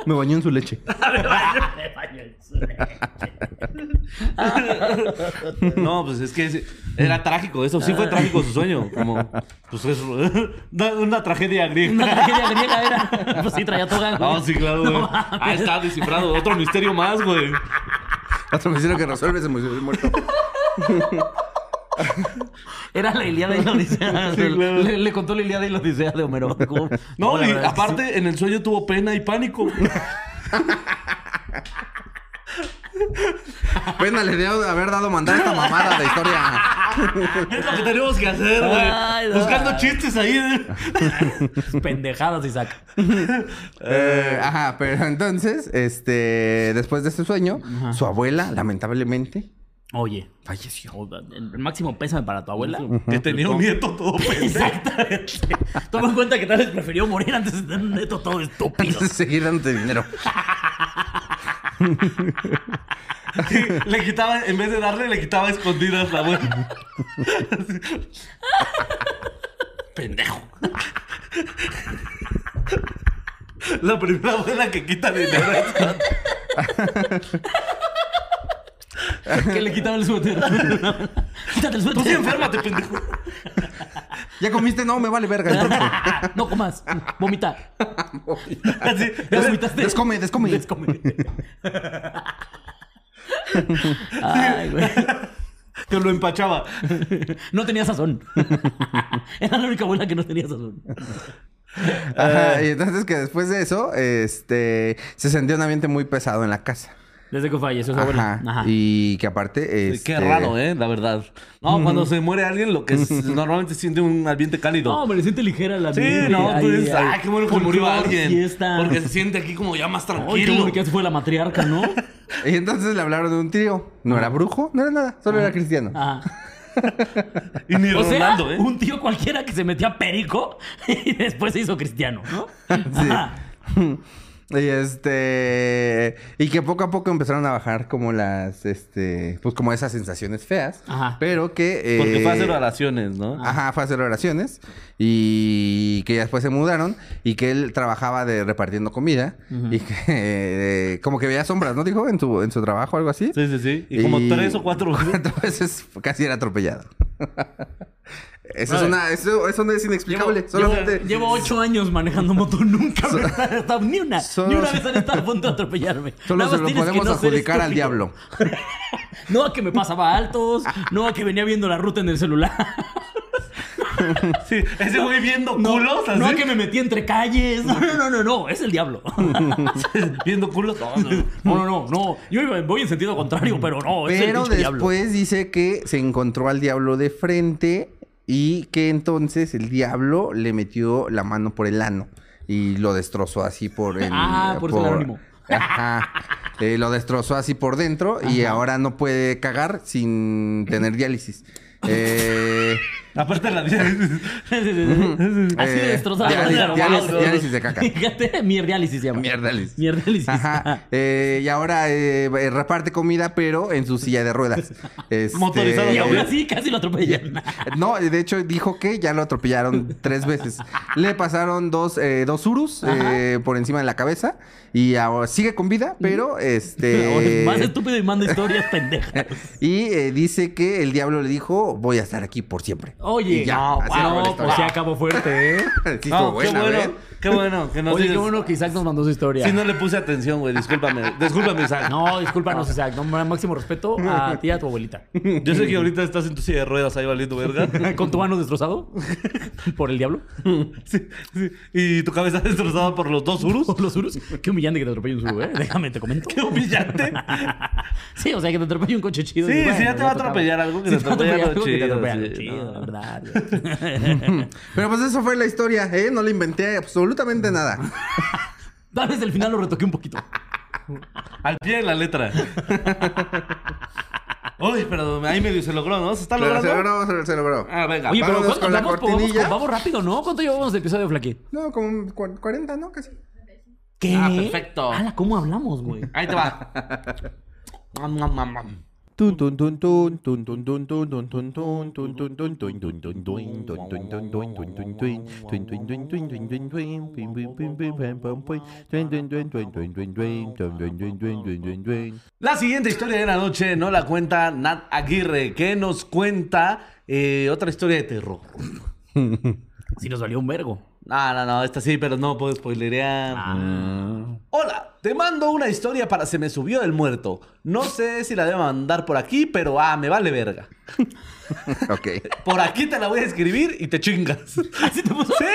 Me bañó en su leche. Me baño en su leche. No, pues es que era trágico. Eso sí fue trágico su sueño. Como, pues es una, una tragedia Una griega. tragedia griega era. Pues sí, traía toga. No, sí, claro, güey. No ah, está descifrado. Otro misterio más, güey. Otro misterio que resuelve se murió muerto. Era la Ilíada y la Odisea. Sí, claro. le, le contó la Ilíada y la Odisea de Homero. No, y verdad aparte en el sueño tuvo pena y pánico. Pena le dio de haber dado mandar esta mamada de historia. Es lo que tenemos que hacer, Ay, güey. no. Buscando chistes ahí. ¿eh? Pendejadas, Isaac. Eh, ajá, pero entonces, este, después de este sueño, su abuela, lamentablemente, Oye, falleció. el máximo pésame para tu abuela. Que tenía un nieto todo. Exactamente. Toma en cuenta que tal vez prefirió morir antes de tener un neto todo estúpido. Entonces, seguir dándote dinero. Sí, le quitaba, en vez de darle, le quitaba escondidas la abuela. Pendejo. La primera abuela que quita dinero es Que le quitaba el suéter. Quítate el Tú sí suéter. enférmate, pendejo. ¿Ya comiste? No, me vale verga. No comas. Vomita. Así, ¿Ya vomitaste? Descome, descome. Descome. Ay, güey. que lo empachaba. No tenía sazón. Era la única abuela que no tenía sazón. Ajá, y entonces que después de eso, este, se sentía un ambiente muy pesado en la casa. Desde que falleció su abuela. Ajá. Ajá. Y que aparte, Qué este, raro, ¿eh? La verdad. No, cuando se muere alguien, lo que es, normalmente se siente un ambiente cálido. No, me le siente ligera la Sí, mente. no, tú dices, ahí, ay, qué bueno que se murió alguien. Fiesta. Porque se siente aquí como ya más Ay, qué tranquilo. bueno que ya se fue la matriarca, ¿no? Y entonces le hablaron de un tío. No era brujo, no era nada, solo era cristiano. Ajá. Y ni O sea, Ronaldo, ¿eh? un tío cualquiera que se metía perico y después se hizo cristiano, ¿no? Sí. Y este. Y que poco a poco empezaron a bajar como las. Este. Pues como esas sensaciones feas. Ajá. Pero que. eh, Porque fue a hacer oraciones, ¿no? Ajá, fue a hacer oraciones. Y que ya después se mudaron. Y que él trabajaba de repartiendo comida. Y que. eh, como que veía sombras, ¿no? Dijo en su, en su trabajo, algo así. Sí, sí, sí. Y como tres o cuatro veces. Cuatro veces casi era atropellado. Eso es una, eso, eso no es inexplicable. Llevo, Solamente. llevo- llevo ocho años manejando moto, nunca me estado ni una, solo- ni una vez han estado a punto de atropellarme. Solo Nada se lo podemos no adjudicar al diablo. No a que me pasaba altos, no a que venía viendo la ruta en el celular. Sí, ese güey viendo No, culos así. no a que me metí entre calles. No, no, no, no, no, es el diablo. viendo culos. No, no. No, no. Yo voy en sentido contrario, pero no, es el Pero diablo. después dice que se encontró al diablo de frente y que entonces el diablo le metió la mano por el ano y lo destrozó así por el. Ah, por el anónimo. Ajá. Eh, lo destrozó así por dentro y ahora no puede cagar sin tener diálisis. Eh, Aparte la Así de Eh, destrozado. diálisis- de caca. Fíjate, mierdiálisis se llama. Mierdalisis. Mierdiálisis. Ajá. Eh, y ahora eh, reparte comida, pero en su silla de ruedas. Este, Motorizado. Y aún así casi lo atropellan. No, de hecho dijo que ya lo atropellaron tres veces. Le pasaron dos, eh, dos urus eh, por encima de la cabeza y ahora sigue con vida, pero este... Más estúpido y manda historias pendejas. y eh, dice que el diablo le dijo, voy a estar aquí por siempre. Oye, no, wow, no, pues sí acabó fuerte, ¿eh? sí, no, qué bueno qué bueno que no Oye, qué bueno que Isaac nos mandó su historia. Sí, no le puse atención, güey. Discúlpame. Discúlpame, Isaac. No, discúlpanos, Isaac. No, máximo respeto a ti y a tu abuelita. Yo sé que ahorita estás en tu silla de ruedas ahí valiendo verga. ¿Con tu ano destrozado? ¿Por el diablo? Sí, sí. Y tu cabeza destrozada por los dos urus. ¿Por los urus? Qué humillante que te atropelle un suru, ¿eh? Déjame, te comento. Qué humillante. Sí, o sea, que te atropelle un coche chido. Sí, y si bueno, ya te va a atropellar algo, que Si te va a atropelle algo te chido, atropelle algo sí, chido, no. ¿verdad? Pero pues eso fue la historia, ¿eh? No le inventé absolutamente nada. Tal vez el final lo retoqué un poquito. Al pie de la letra. Uy, pero ahí medio se logró, ¿no? ¿Se está Pero logrando? se logró, se, se logró. Ah, venga. Oye, pero vámonos ¿cuánto con la vamos, vamos, cortinilla. vamos rápido, ¿no? ¿Cuánto llevamos de episodio, Flaky? No, como cu- 40, ¿no? Casi. ¿Qué? Ah, perfecto. Ala, ¿cómo hablamos, güey? Ahí te va. Mam, mam, mam, mam. La siguiente historia de la noche no la cuenta Nat Aguirre, que nos cuenta otra historia de terror. Si nos valió un vergo. No, no, no, esta sí, pero no puedo spoilerear. Hola, te mando una historia para Se me subió el muerto. No sé si la debo mandar por aquí, pero ah, me vale verga. Ok. Por aquí te la voy a escribir y te chingas. ¿Así te puso? ¿Sí?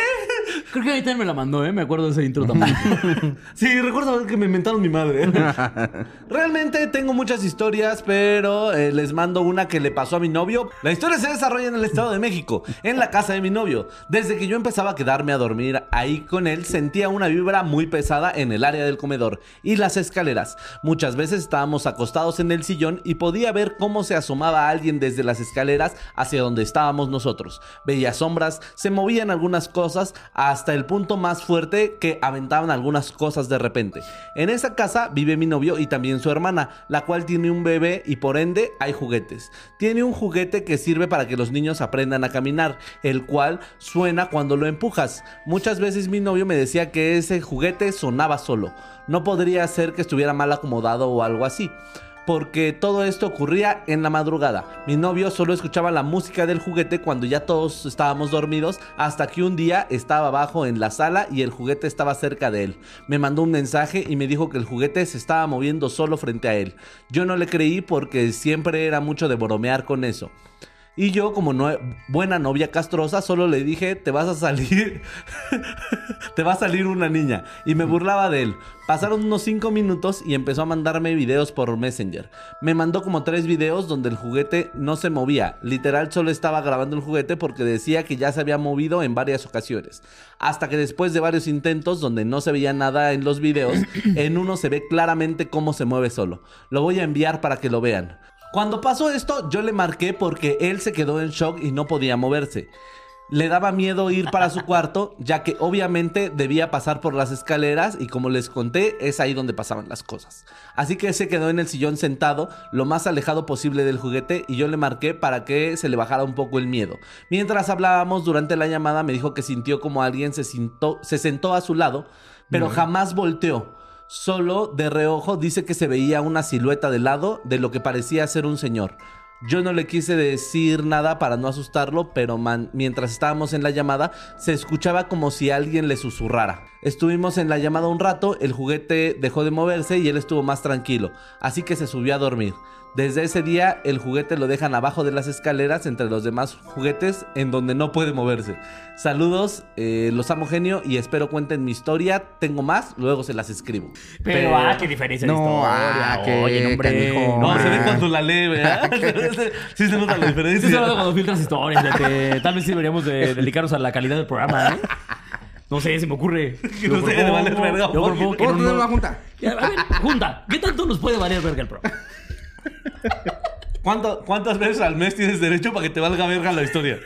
Creo que ahorita me la mandó, ¿eh? Me acuerdo de ese intro también. Sí, recuerdo que me inventaron mi madre. Realmente tengo muchas historias, pero eh, les mando una que le pasó a mi novio. La historia se desarrolla en el Estado de México, en la casa de mi novio. Desde que yo empezaba a quedarme a dormir ahí con él, sentía una vibra muy pesada en el área del comedor y las escaleras. Muchas veces estábamos acostados en el sillón y podía ver cómo se asomaba alguien desde las escaleras hacia donde estábamos nosotros. Veía sombras, se movían algunas cosas hasta el punto más fuerte que aventaban algunas cosas de repente. En esa casa vive mi novio y también su hermana, la cual tiene un bebé y por ende hay juguetes. Tiene un juguete que sirve para que los niños aprendan a caminar, el cual suena cuando lo empujas. Muchas veces mi novio me decía que ese juguete sonaba solo. No podría ser que estuviera mal acomodado o algo así porque todo esto ocurría en la madrugada. Mi novio solo escuchaba la música del juguete cuando ya todos estábamos dormidos, hasta que un día estaba abajo en la sala y el juguete estaba cerca de él. Me mandó un mensaje y me dijo que el juguete se estaba moviendo solo frente a él. Yo no le creí porque siempre era mucho de bromear con eso. Y yo, como no, buena novia castrosa, solo le dije, te vas a salir, te va a salir una niña. Y me burlaba de él. Pasaron unos 5 minutos y empezó a mandarme videos por Messenger. Me mandó como tres videos donde el juguete no se movía. Literal solo estaba grabando el juguete porque decía que ya se había movido en varias ocasiones. Hasta que después de varios intentos donde no se veía nada en los videos, en uno se ve claramente cómo se mueve solo. Lo voy a enviar para que lo vean. Cuando pasó esto, yo le marqué porque él se quedó en shock y no podía moverse. Le daba miedo ir para su cuarto, ya que obviamente debía pasar por las escaleras y como les conté, es ahí donde pasaban las cosas. Así que se quedó en el sillón sentado, lo más alejado posible del juguete, y yo le marqué para que se le bajara un poco el miedo. Mientras hablábamos durante la llamada, me dijo que sintió como alguien se, sintó- se sentó a su lado, pero jamás volteó. Solo de reojo dice que se veía una silueta de lado de lo que parecía ser un señor. Yo no le quise decir nada para no asustarlo, pero mientras estábamos en la llamada se escuchaba como si alguien le susurrara. Estuvimos en la llamada un rato, el juguete dejó de moverse y él estuvo más tranquilo, así que se subió a dormir. Desde ese día el juguete lo dejan abajo de las escaleras entre los demás juguetes en donde no puede moverse. Saludos, eh, los amo genio y espero cuenten mi historia. Tengo más, luego se las escribo. Pero, ah, qué diferencia de No, historia. ah, qué Oye, hombre. canijo. No, se ve cuando la lee, ¿verdad? sí se nota la Sí, diferencia. estoy hablando cuando filtras historias, fíjate. Tal vez sí deberíamos de dedicarnos a la calidad del programa, ¿eh? No sé, se me ocurre. Nos deje de valer verga, Yo por propongo que no, no- junta. Ya, A ver, junta. ¿Qué tanto nos puede valer verga el programa? ¿Cuánto- ¿Cuántas veces al mes tienes derecho para que te valga verga la historia?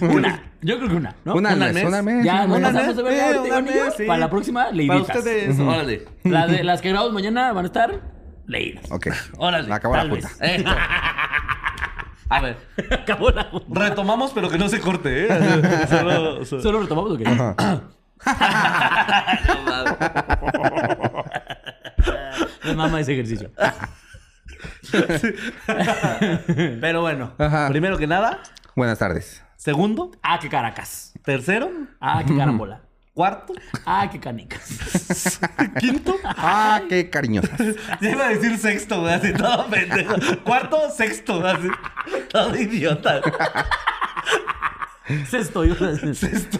Una. Yo creo que una, ¿no? Una al ¿Una mes, mes? una mes. Ya, una nos pasamos de verga Eh, una mes, sí. Para la próxima, le Para ustedes, órale. Las, de- las que grabamos mañana van a estar leídas. Ok. Órale. Acabó la. Esto. A ver, Acabó la junta. retomamos, pero que no se corte, ¿eh? Solo- solo- ¿Solo retomamos o qué? Me mama ese ejercicio. Pero bueno, Ajá. primero que nada, Buenas tardes. segundo, Ah, qué caracas. tercero, Ah, qué carambola. cuarto, Ah, qué canicas. quinto. Ah, qué cariñosas. Ya iba a decir sexto, güey, así todo pendejo. Cuarto, sexto, así. Todo idiota. Sexto, yo. Sexto.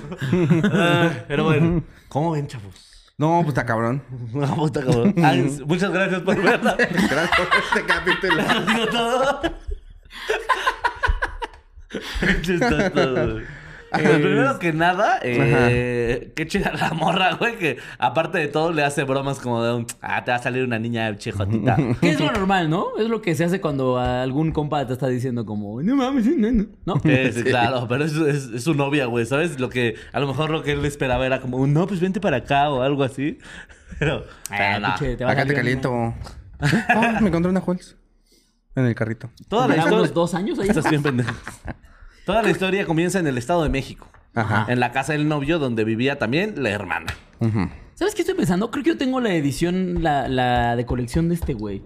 Ah, pero bueno, ¿cómo ven, chavos? No, pues está cabrón. Una puta cabrón. Ay, muchas gracias por verla. Gracias por este capítulo. Digo todo. Todo. Pues primero que nada, eh, qué chida la morra, güey, que aparte de todo le hace bromas como de un, ah, te va a salir una niña chijotita. Que es lo normal, ¿no? Es lo que se hace cuando algún compa te está diciendo como, no mames, no, no", ¿no? Sí, sí, claro, pero es, es- es su novia, güey, ¿sabes? Lo que, a lo mejor lo que él esperaba era como, no, pues vente para acá o algo así. Pero, Ah, pero no. te va a Acá te caliento. Oh, me encontré una Jules. En el carrito. Toda la ¿Llevamos historia... unos dos años ahí? Estás bien pendejo. Toda la historia comienza en el Estado de México. Ajá. En la casa del novio donde vivía también la hermana. Ujú. ¿Sabes qué estoy pensando? Creo que yo tengo la edición, la, la de colección de este güey.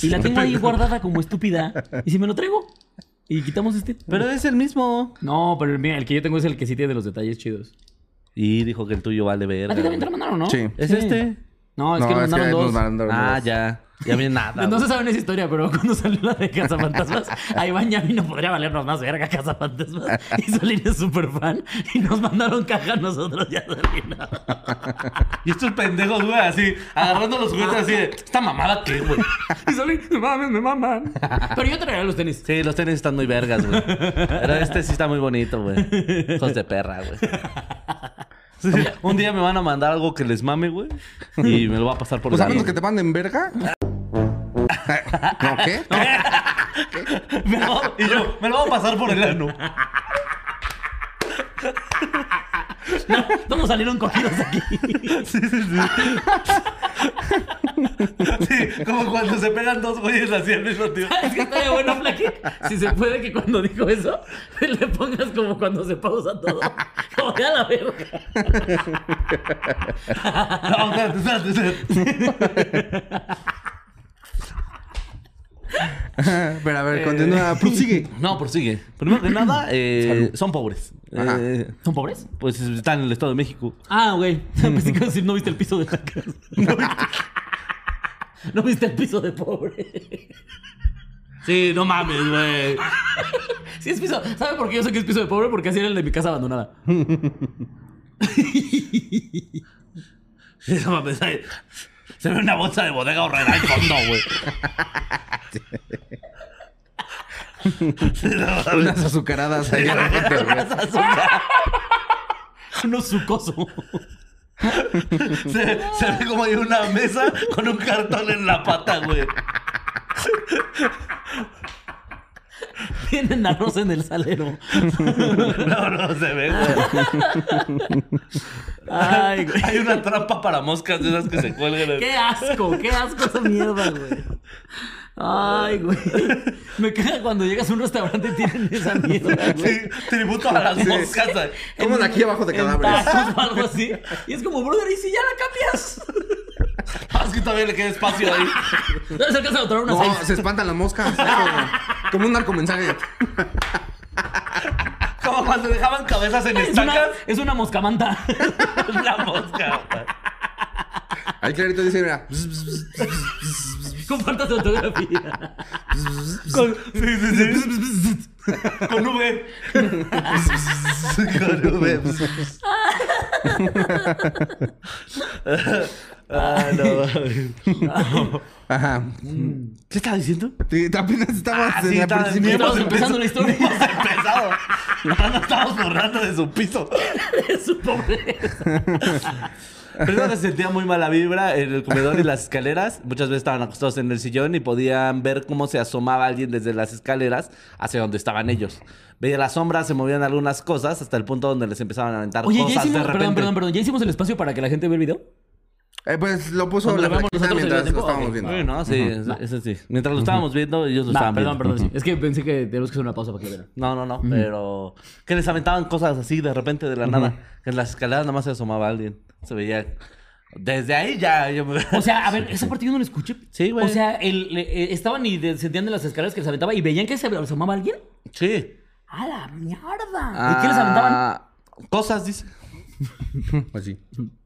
Y la tengo ahí guardada como estúpida. ¿Y si me lo traigo? Y quitamos este. Pero es el mismo. No, pero mira, el que yo tengo es el que sí tiene los detalles chidos. Y dijo que el tuyo vale ver. ¿A ti también te lo mandaron, no? Sí. ¿Es este? No, es No, que nos mandaron nos dos. mandaron Ah, dos. ya. Ya viene nada. No se sabe esa historia, pero cuando salió la de Cazafantasmas, a Iván y a mí no podría valernos más verga Cazafantasmas. Y Solín es súper fan. Y nos mandaron caja a nosotros ya Solín. Y estos pendejos, güey, así, agarrando los juguetes así de, ¿esta mamada qué, güey? Y Solín, me mames, me maman. Pero yo regalé los tenis. Sí, los tenis están muy vergas, güey. Pero este sí está muy bonito, güey. Hijos de perra, güey. Sí, un día me van a mandar algo que les mame, güey. Y me lo va a pasar por Pues el a menos que te manden verga. ¿No qué? Me lo- y yo, me lo voy a pasar por el ano. No, todos salieron cogidos aquí. Sí, como cuando se pegan dos güeyes así al mismo tiempo. Es que estaría bueno, Flaky. Si se puede que cuando dijo eso, le pongas como cuando se pausa todo. Como de a la verga. No, espérate, espérate, espérate. Pero a ver, continúa. Prosigue. No, prosigue. Primero que nada, eh, son pobres. Ajá. Eh, ¿Son pobres? pues están en el Estado de México. Ah, güey. Pensé que iba a decir, no viste el piso de la casa. No viste el piso de pobre. Sí, no mames, güey. Sí, es piso. ¿Sabe por qué yo sé que es piso de pobre? Porque así era el de mi casa abandonada. Sí, no mames. ahí Se ve una bolsa de bodega horrera al fondo, güey. Unas azucaradas ahí a la gente, güey. Uno sucoso. Se, se ve como hay una mesa con un cartón en la pata, güey. Tienen arroz en el salero. No, no se ve, güey. Ay, güey. Hay una trampa para moscas de esas que se cuelgan. Qué asco, qué asco esa mierda, güey. Ay, güey. Me caga cuando llegas a un restaurante y tienen esa mierda, güey. Sí, tributo a las moscas. güey. Como de aquí abajo de En cadáveres. o algo así. Y es como, brother, ¿y si ya la cambias? Ah, es que todavía le queda espacio ahí. No se alcanza a tomar una No, seis. se espantan las moscas. Eso. Como un narcomensaje. Como cuando dejaban cabezas en Es una, estacas. es una moscamanta. Una mosca. Ahí clarito dice, mira. Comparta tu autografía. Con, sí, sí, sí. Con V. Con V. ah, no. Ajá. ¿Qué estaba diciendo? Sí, apenas estabas Ah, en sí, el estaba- principio. Estamos empezando la historia. Hemos empezado. No, no estamos borrando de su piso. Es su pobreza. Primero se sentía muy mala vibra en el comedor y las escaleras. Muchas veces estaban acostados en el sillón y podían ver cómo se asomaba alguien desde las escaleras hacia donde estaban ellos. Veía las sombras, se movían algunas cosas hasta el punto donde les empezaban a aventar Oye, ya cosas hicimos, de repente. perdón, perdón, perdón. ¿Ya hicimos el espacio para que la gente vea el video? Eh, pues lo puso Cuando la lo nosotros mientras lo estábamos viendo. Sí, no, sí, eso, eso sí. Mientras lo estábamos viendo, ellos lo Nah, estaban perdón, viendo. perdón. sí. Es que pensé que tenemos que hacer una pausa para que lo vean. No, no, no, pero que les aventaban cosas así de repente de la nada. Que en las escaleras nada más se asomaba alguien. Se veía. Desde ahí ya. yo me- O sea, a ver, esa parte yo no la escuché. Sí, güey. O sea, el, eh, estaban y de- sentían de las escaleras que les aventaba y veían que se asomaba alguien. Sí. ¡A la mierda! ¿Y qué les aventaban? Ah, Cosas, dice. Pues sí.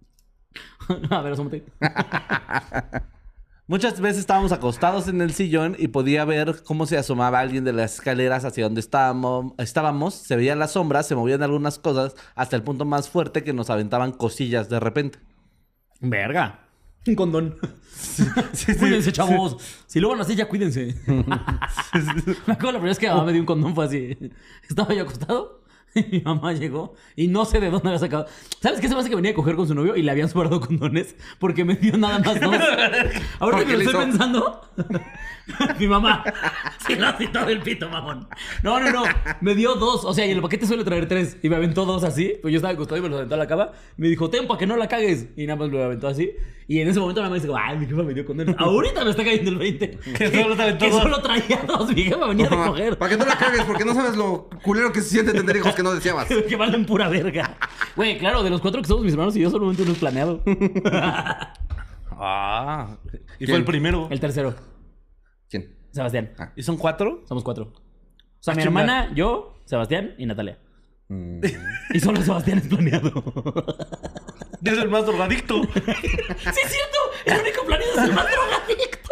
a ver, asómate. Muchas veces estábamos acostados en el sillón y podía ver cómo se asomaba alguien de las escaleras hacia donde estábamos. estábamos. Se veían las sombras, se movían algunas cosas hasta el punto más fuerte que nos aventaban cosillas de repente. Verga. Un condón. cuídense, chavos. Si lo van a hacer, ya cuídense. me acuerdo la primera vez que mi mamá me dio un condón fue así. Estaba yo acostado y mi mamá llegó y no sé de dónde había sacado. ¿Sabes qué se me hace que venía a coger con su novio y le habían sobrado condones? Porque me dio nada más dos. Ahorita que lo estoy hizo- pensando, mi mamá se lo ha citado el pito, mamón. No, no, no. Me dio dos. O sea, y el paquete suele traer tres. Y me aventó dos así. Pues yo estaba acostado y me los aventó a la cama. Me dijo, ten para que no la cagues. Y nada más me lo aventó así. Y en ese momento la mamá dice, ay, mi jefa me dio condones. Ahorita me está cayendo el 20. Que solo te aventó Que dos. solo traía dos. Mi jefa venía de coger. Para que no la cagues, porque no sabes lo culero que se siente tener hijos que no deseabas. que valen pura verga. Güey, claro, de los cuatro que somos mis hermanos y yo solamente uno es planeado. Ah. Y ¿Quién? fue el primero. El tercero, Sebastián. ¿Y son cuatro? Somos cuatro. O sea, Ah, mi hermana, yo, Sebastián y Natalia. Mm. Y solo Sebastián es planeado. Y es el más drogadicto. ¡Sí es cierto! El único planeado es el más drogadicto.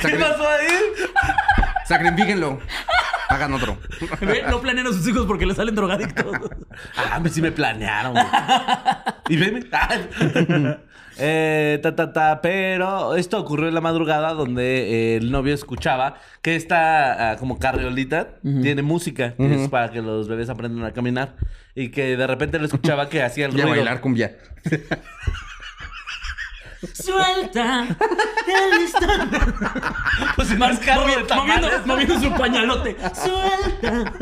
¿Qué pasó ahí? Sacrifíquenlo. Hagan otro. No planean a sus hijos porque le salen drogadictos. Ah, me sí me planearon. güey. y veme. Eh, ta, ta, ta, pero esto ocurrió en la madrugada donde eh, el novio escuchaba que esta ah, como carriolita tiene música, que es para que los bebés aprendan a caminar y que de repente le escuchaba que hacía el Y a ruido. bailar cumbia. Suelta el listón. Pues moviendo, moviendo su pañalote. Suelta.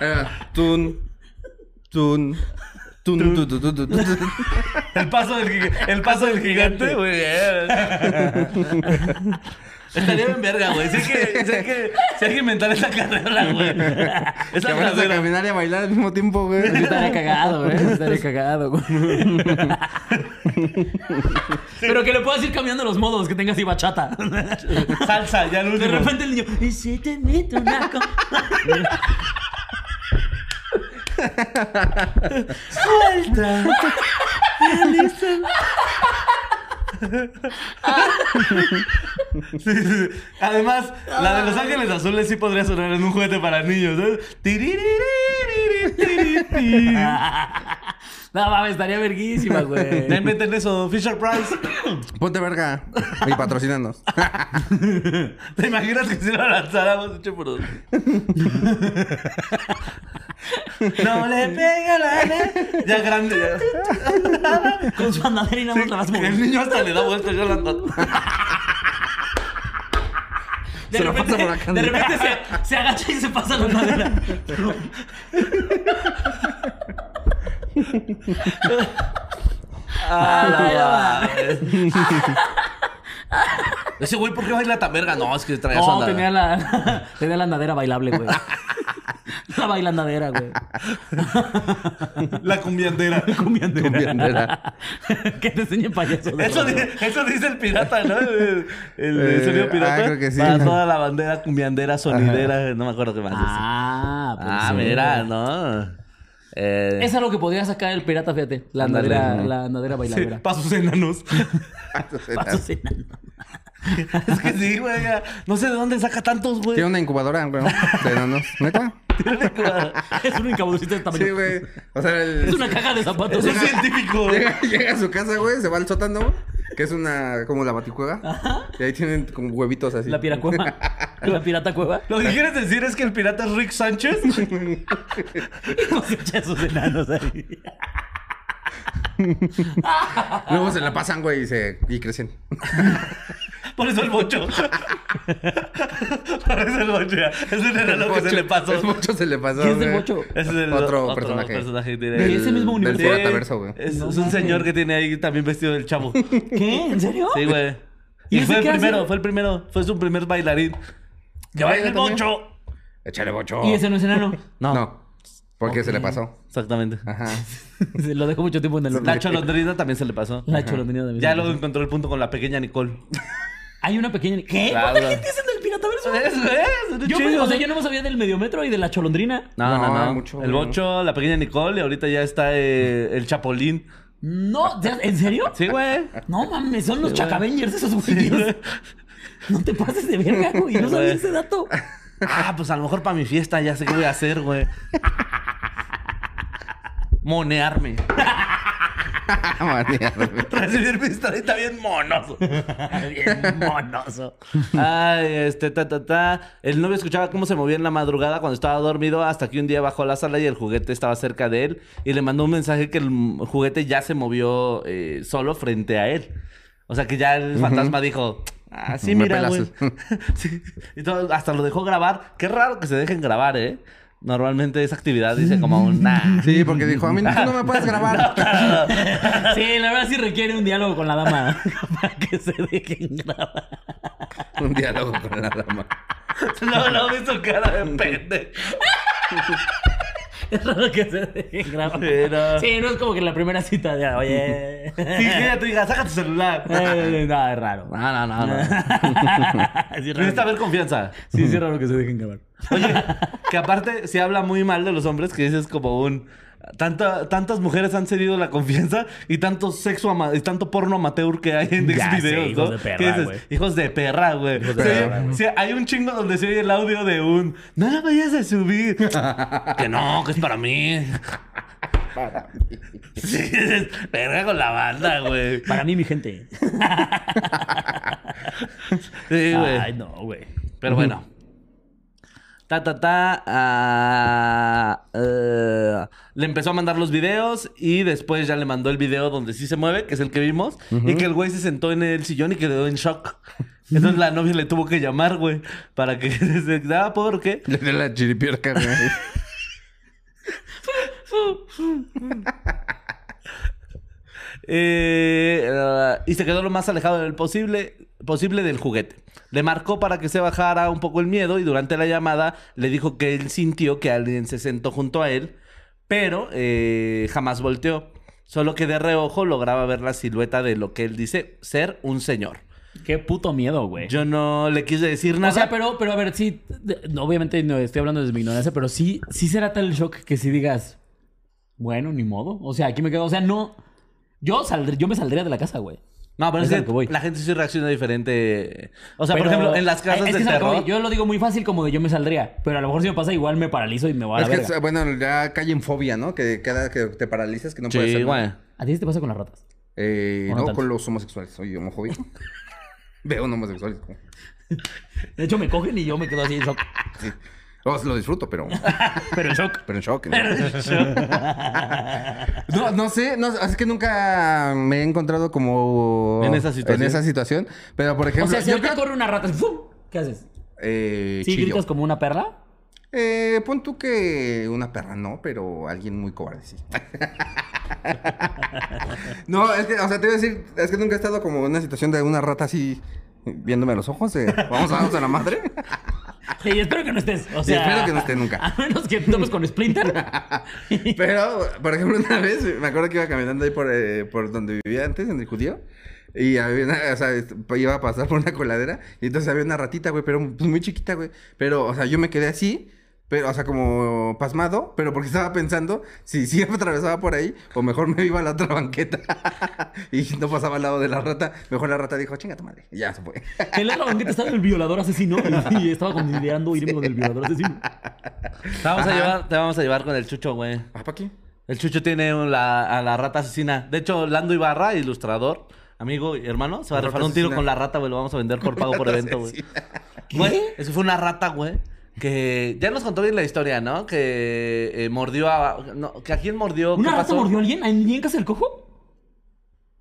Eh, tun. Tun. Tun, tun, tun, tun, tun, tun. El paso del, giga- el paso del gigante, muy bien. Estaría bien verga, güey. Sé que, sé que, si hay que inventar esa carrera, güey. Esa Que vayas a caminar y a bailar al mismo tiempo, güey. Sí estaría cagado, ¿eh? Sí Estaría cagado, güey. Pero que le puedas ir cambiando los modos, que tengas así bachata. Salsa, ya el De repente el niño, y si te meto una co-". Suelta. Sí, sí, sí. Además, la de Los Ángeles Azules sí podría sonar en un juguete para niños. ¿sabes? No mames, estaría verguísima, güey. No inventen eso, Fisher Price. Ponte verga. Y patrocinanos. ¿Te imaginas que si lo lanzáramos hecho por dos? No le pega la. Ya grande, ya. Con su andadera y nada más la vas. El niño hasta le da vueltas ya la de se repente, pasa por acá, de repente se, se, agacha y se pasa la madera. Ah, Ese güey, ¿por qué baila tan verga? No, es que traía su No, andadera. tenía la, tenía la andadera bailable, güey. La bailandadera, güey. La cumbiandera. Cumbiandera. Cumbiandera. que te enseñe payaso. Eso, rodo. di- eso dice el pirata, ¿no? El, el Eh, sonido pirata. ah, creo que sí. Para toda la bandera cumbiandera, sonidera, no me acuerdo qué más dice. Ah, pues Ah, sí. mira, ¿no? Eh, Es algo que podría sacar el pirata, fíjate. La andadera, la andadera sí, bailadora. pasos enanos. Pasos enanos. es que sí, güey. ya. No sé de dónde saca tantos, güey. Tiene una incubadora, güey. De enanos. ¿Neta? es un incabudcito de tamaño. Sí, güey. O sea, el... Es una caja de zapatos. Es un científico. Llega, llega a su casa, güey, se va al sótano, que es una, como la baticueva. Y ahí tienen como huevitos así. La piracueva. La pirata cueva. Lo que quieres decir es que el pirata es Rick Sánchez. Esos enanos ahí. Luego se la pasan, güey, y se y crecen. Por eso el bocho. Por eso el bocho. ya. Es un enano que se le pasó. El bocho se le pasó. ¿Quién es el bocho? Ese es el Otro personaje. que tiene. ¿De ese mismo Del universo? pirataverso, güey. Es, es un señor que tiene ahí también vestido del chavo. ¿Qué? ¿En serio? Sí, güey. ¿Y Y, ese fue el hace? primero, fue el primero. Fue su primer bailarín. ¡Que baile el bocho! Échale bocho. ¿Y ese no es enano? No. Porque se le pasó. Exactamente. Ajá. Se lo dejó mucho tiempo en el... La cholondrina también se le pasó. La cholondrina también. Ya luego encontró el punto con la pequeña Nicole. Hay una pequeña... ¿Qué? Claro. ¿Cuánta gente es en el pirataverso? ¿Ves, güey? Yo, me- o sea, yo no me sabía del mediometro y de la cholondrina. No, no, No, mucho, el bocho, la pequeña Nicole y ahorita ya está eh, el chapolín. No, ¿ya- ¿en serio? Sí, güey. No mames, son los Sí, Chacavengers esos güeyes. güey. No te pases de verga, güey. No sabía ese dato. Ah, pues a lo mejor para mi fiesta ya sé qué voy a hacer, güey. Monearme. Recibir mi historita bien monoso. Bien monoso. Ay, este, ta, ta, ta. El novio escuchaba cómo se movía en la madrugada cuando estaba dormido hasta que un día bajó a la sala y el juguete estaba cerca de él y le mandó un mensaje que el juguete ya se movió eh, solo frente a él. O sea que ya el fantasma dijo, ah, sí, Me mira, güey. Sí. Y todo- hasta lo dejó grabar. Qué raro que se dejen grabar, ¿eh? Normalmente esa actividad dice como un nah. Sí, porque dijo, a mí tú no me puedes grabar. Sí, la verdad sí requiere un diálogo con la dama para que se dejen grabar. Un diálogo con la dama. No, no, vi su cara de pende. Es raro que se dejen grabar. Sí, no. Sí, no es como que en la primera cita de, oye. Sí, que ella te diga, saca tu celular. Eh, no, es raro. No, no, no, no. Sí, es Necesita haber confianza. Sí, sí, es raro que se dejen grabar. Oye, que aparte se habla muy mal de los hombres, que dices como un... Tanta, tantas mujeres han cedido la confianza y tanto sexo ama- y tanto porno amateur que hay en Ya sé, Xvideos, hijos ¿no? de perra, ¿Qué dices? güey. Hijos de perra, güey. de Sí, perra. sí, hay un chingo donde se oye el audio de un... No la vayas a subir. que no, que es para mí. Sí, es verga con la banda, güey. Para mí, mi gente. Sí, güey. Ay, no, güey. Pero bueno. Ta, ta, ta. ah, eh, le empezó a mandar los videos y después ya le mandó el video donde sí se mueve, que es el que vimos, y que el güey se sentó en el sillón y quedó en shock. Entonces la novia le tuvo que llamar, güey, para que se da por qué. Le la chiripiorca, güey. Eh, y se quedó lo más alejado del posible, posible del juguete. Le marcó para que se bajara un poco el miedo y durante la llamada le dijo que él sintió que alguien se sentó junto a él, pero eh, jamás volteó. Solo que de reojo lograba ver la silueta de lo que él dice ser un señor. Qué puto miedo, güey. Yo no le quise decir nada. O sea, pero, pero a ver, sí, obviamente no estoy hablando desde mi ignorancia, pero sí, sí será tal el shock que si digas, bueno, ni modo. O sea, aquí me quedo, o sea, no, yo saldré, yo me saldría de la casa, güey. No, pero es, que lo que voy. la gente sí reacciona diferente. O sea, Pero- por ejemplo, en las casas es de que lo terror. voy. Yo lo digo muy fácil como de yo me saldría, pero a lo mejor si me pasa igual me paralizo y me voy a la Es que, verga. es- bueno, ya cae en fobia, ¿no? Que cada que te paralizas, que no puedes Sí, hacer güey. nada. ¿A ti sí te pasa con las ratas? Eh, no no, con los homosexuales. Soy homofóbico. Veo un homosexuales. como- De hecho, me cogen y yo me quedo así en shock. Sí. Oh, lo disfruto, pero... Pero en shock. Pero en shock. ¿no? No, no sé, no, es que nunca me he encontrado como En esa situación. en esa situación. Pero por O ejemplo, sea, si yo ahorita creo- corre una rata, ¡fum! ¿qué haces? eh, ¿Sí chillo. gritas como una perla? Eh, pon tú que una perra no, pero alguien muy cobarde sí. no, es que, o sea, te iba a decir, es que nunca he estado como en una situación de una rata así viéndome a los ojos de vamos a darnos a la madre. Y espero que no estés. O sea, espero que no esté nunca. A menos que topes con Splinter. Pero, por ejemplo, una vez me acuerdo que iba caminando ahí por, eh, por donde vivía antes, en el judío. Y había una, o sea, est- iba a pasar por una coladera. Y entonces había una ratita, güey, pero pues, muy chiquita, güey. Pero, o sea, yo me quedé así. Pero, o sea, como pasmado, pero porque estaba pensando si sí atravesaba por ahí o mejor me iba a la otra banqueta y no pasaba al lado de la rata. Mejor la rata dijo, chinga tu madre. Y ya se fue. En la otra banqueta estaba el violador asesino y estaba considerando irme con el violador asesino. Te vamos, a llevar, te vamos a llevar con el Chucho, güey. ¿Ah, para qué? El Chucho tiene la, a la rata asesina. De hecho, Lando Ibarra, ilustrador, amigo y hermano, se va a rifar un tiro asesina. con la rata, güey. Lo vamos a vender por pago por evento, güey. Güey, eso fue una rata, güey. Que ya nos contó bien la historia, ¿no? Que eh, mordió a. No, que a quién mordió. ¿Una ¿Qué rata pasó? mordió a alguien? ¿Alguien en casa del cojo?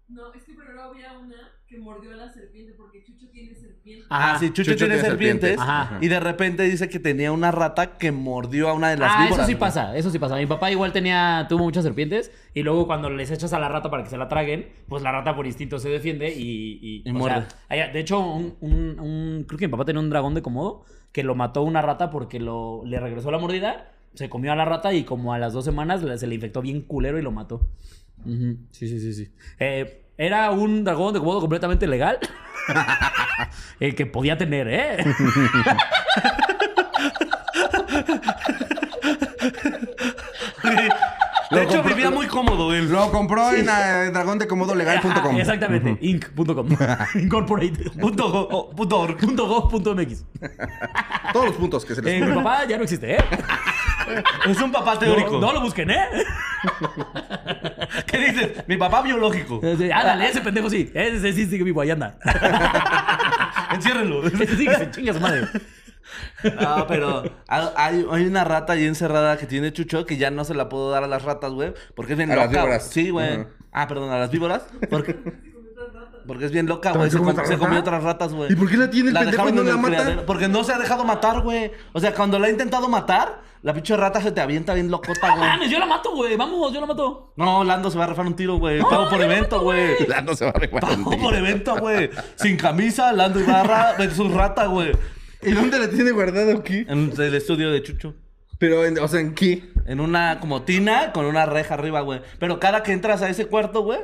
No, es que primero había una que mordió a la serpiente porque Chucho tiene serpiente. Ah, sí, Chucho, Chucho tiene tiene serpientes. serpientes. Ajá. Y de repente dice que tenía una rata que mordió a una de las ah, víboras. eso sí pasa, eso sí pasa. Mi papá igual tenía, tuvo muchas serpientes y luego cuando les echas a la rata para que se la traguen, pues la rata por instinto se defiende y... Y, sea, hay- de hecho, un, un- un- creo que mi papá tenía un dragón de Komodo que lo mató una rata porque lo, le regresó la mordida, se comió a la rata y como a las dos semanas se le infectó bien culero y lo mató. Sí, sí, sí, sí. Eh, era un dragón de Komodo completamente legal. El que podía tener, ¿eh? De hecho, compró- vivía muy cómodo él. Lo compró en eh, dragondecomodolegal.com. Ajá, Exactamente, inc.com. Incorporate. Punto, go- oh, punto org. Punto gov punto MX. Todos los puntos que se les Eh, mi papá ya no existe, ¿eh? Es un papá teórico. No, no lo busquen, ¿eh? ¿Qué dices? Mi papá biológico. Ándale, ese pendejo sí. Ese sí sigue vivo, ahí anda. Enciérrenlo. Ese sí que se chinga su madre. Ah, pero hay, hay una rata ahí encerrada que tiene Chucho que ya no se la puedo dar a las ratas, güey. Porque es bien A las loca. víboras. Sí, güey. Ah, perdón, a las víboras. Porque, porque es bien loca, güey. ¿También se comió com- otra se rata? comió otras ratas, güey. ¿Y por qué la tiene el pendejo y no la mata? criadero. Porque no se ha dejado matar, güey. O sea, cuando la ha intentado matar, la pinche rata se te avienta bien locota, güey. Mames, yo la mato, güey. Vamos, yo la mato. No, Lando se va a rifar un tiro, güey. Pago por evento, güey. Lando se va a recuperar. Pago por evento, güey. Sin camisa, Lando Ibarra versus rata, güey. ¿Y dónde la tiene guardado aquí? En el estudio de Chucho. Pero, en- o sea, ¿en qué? En una como tina con una reja arriba, güey. Pero cada que entras a ese cuarto, güey,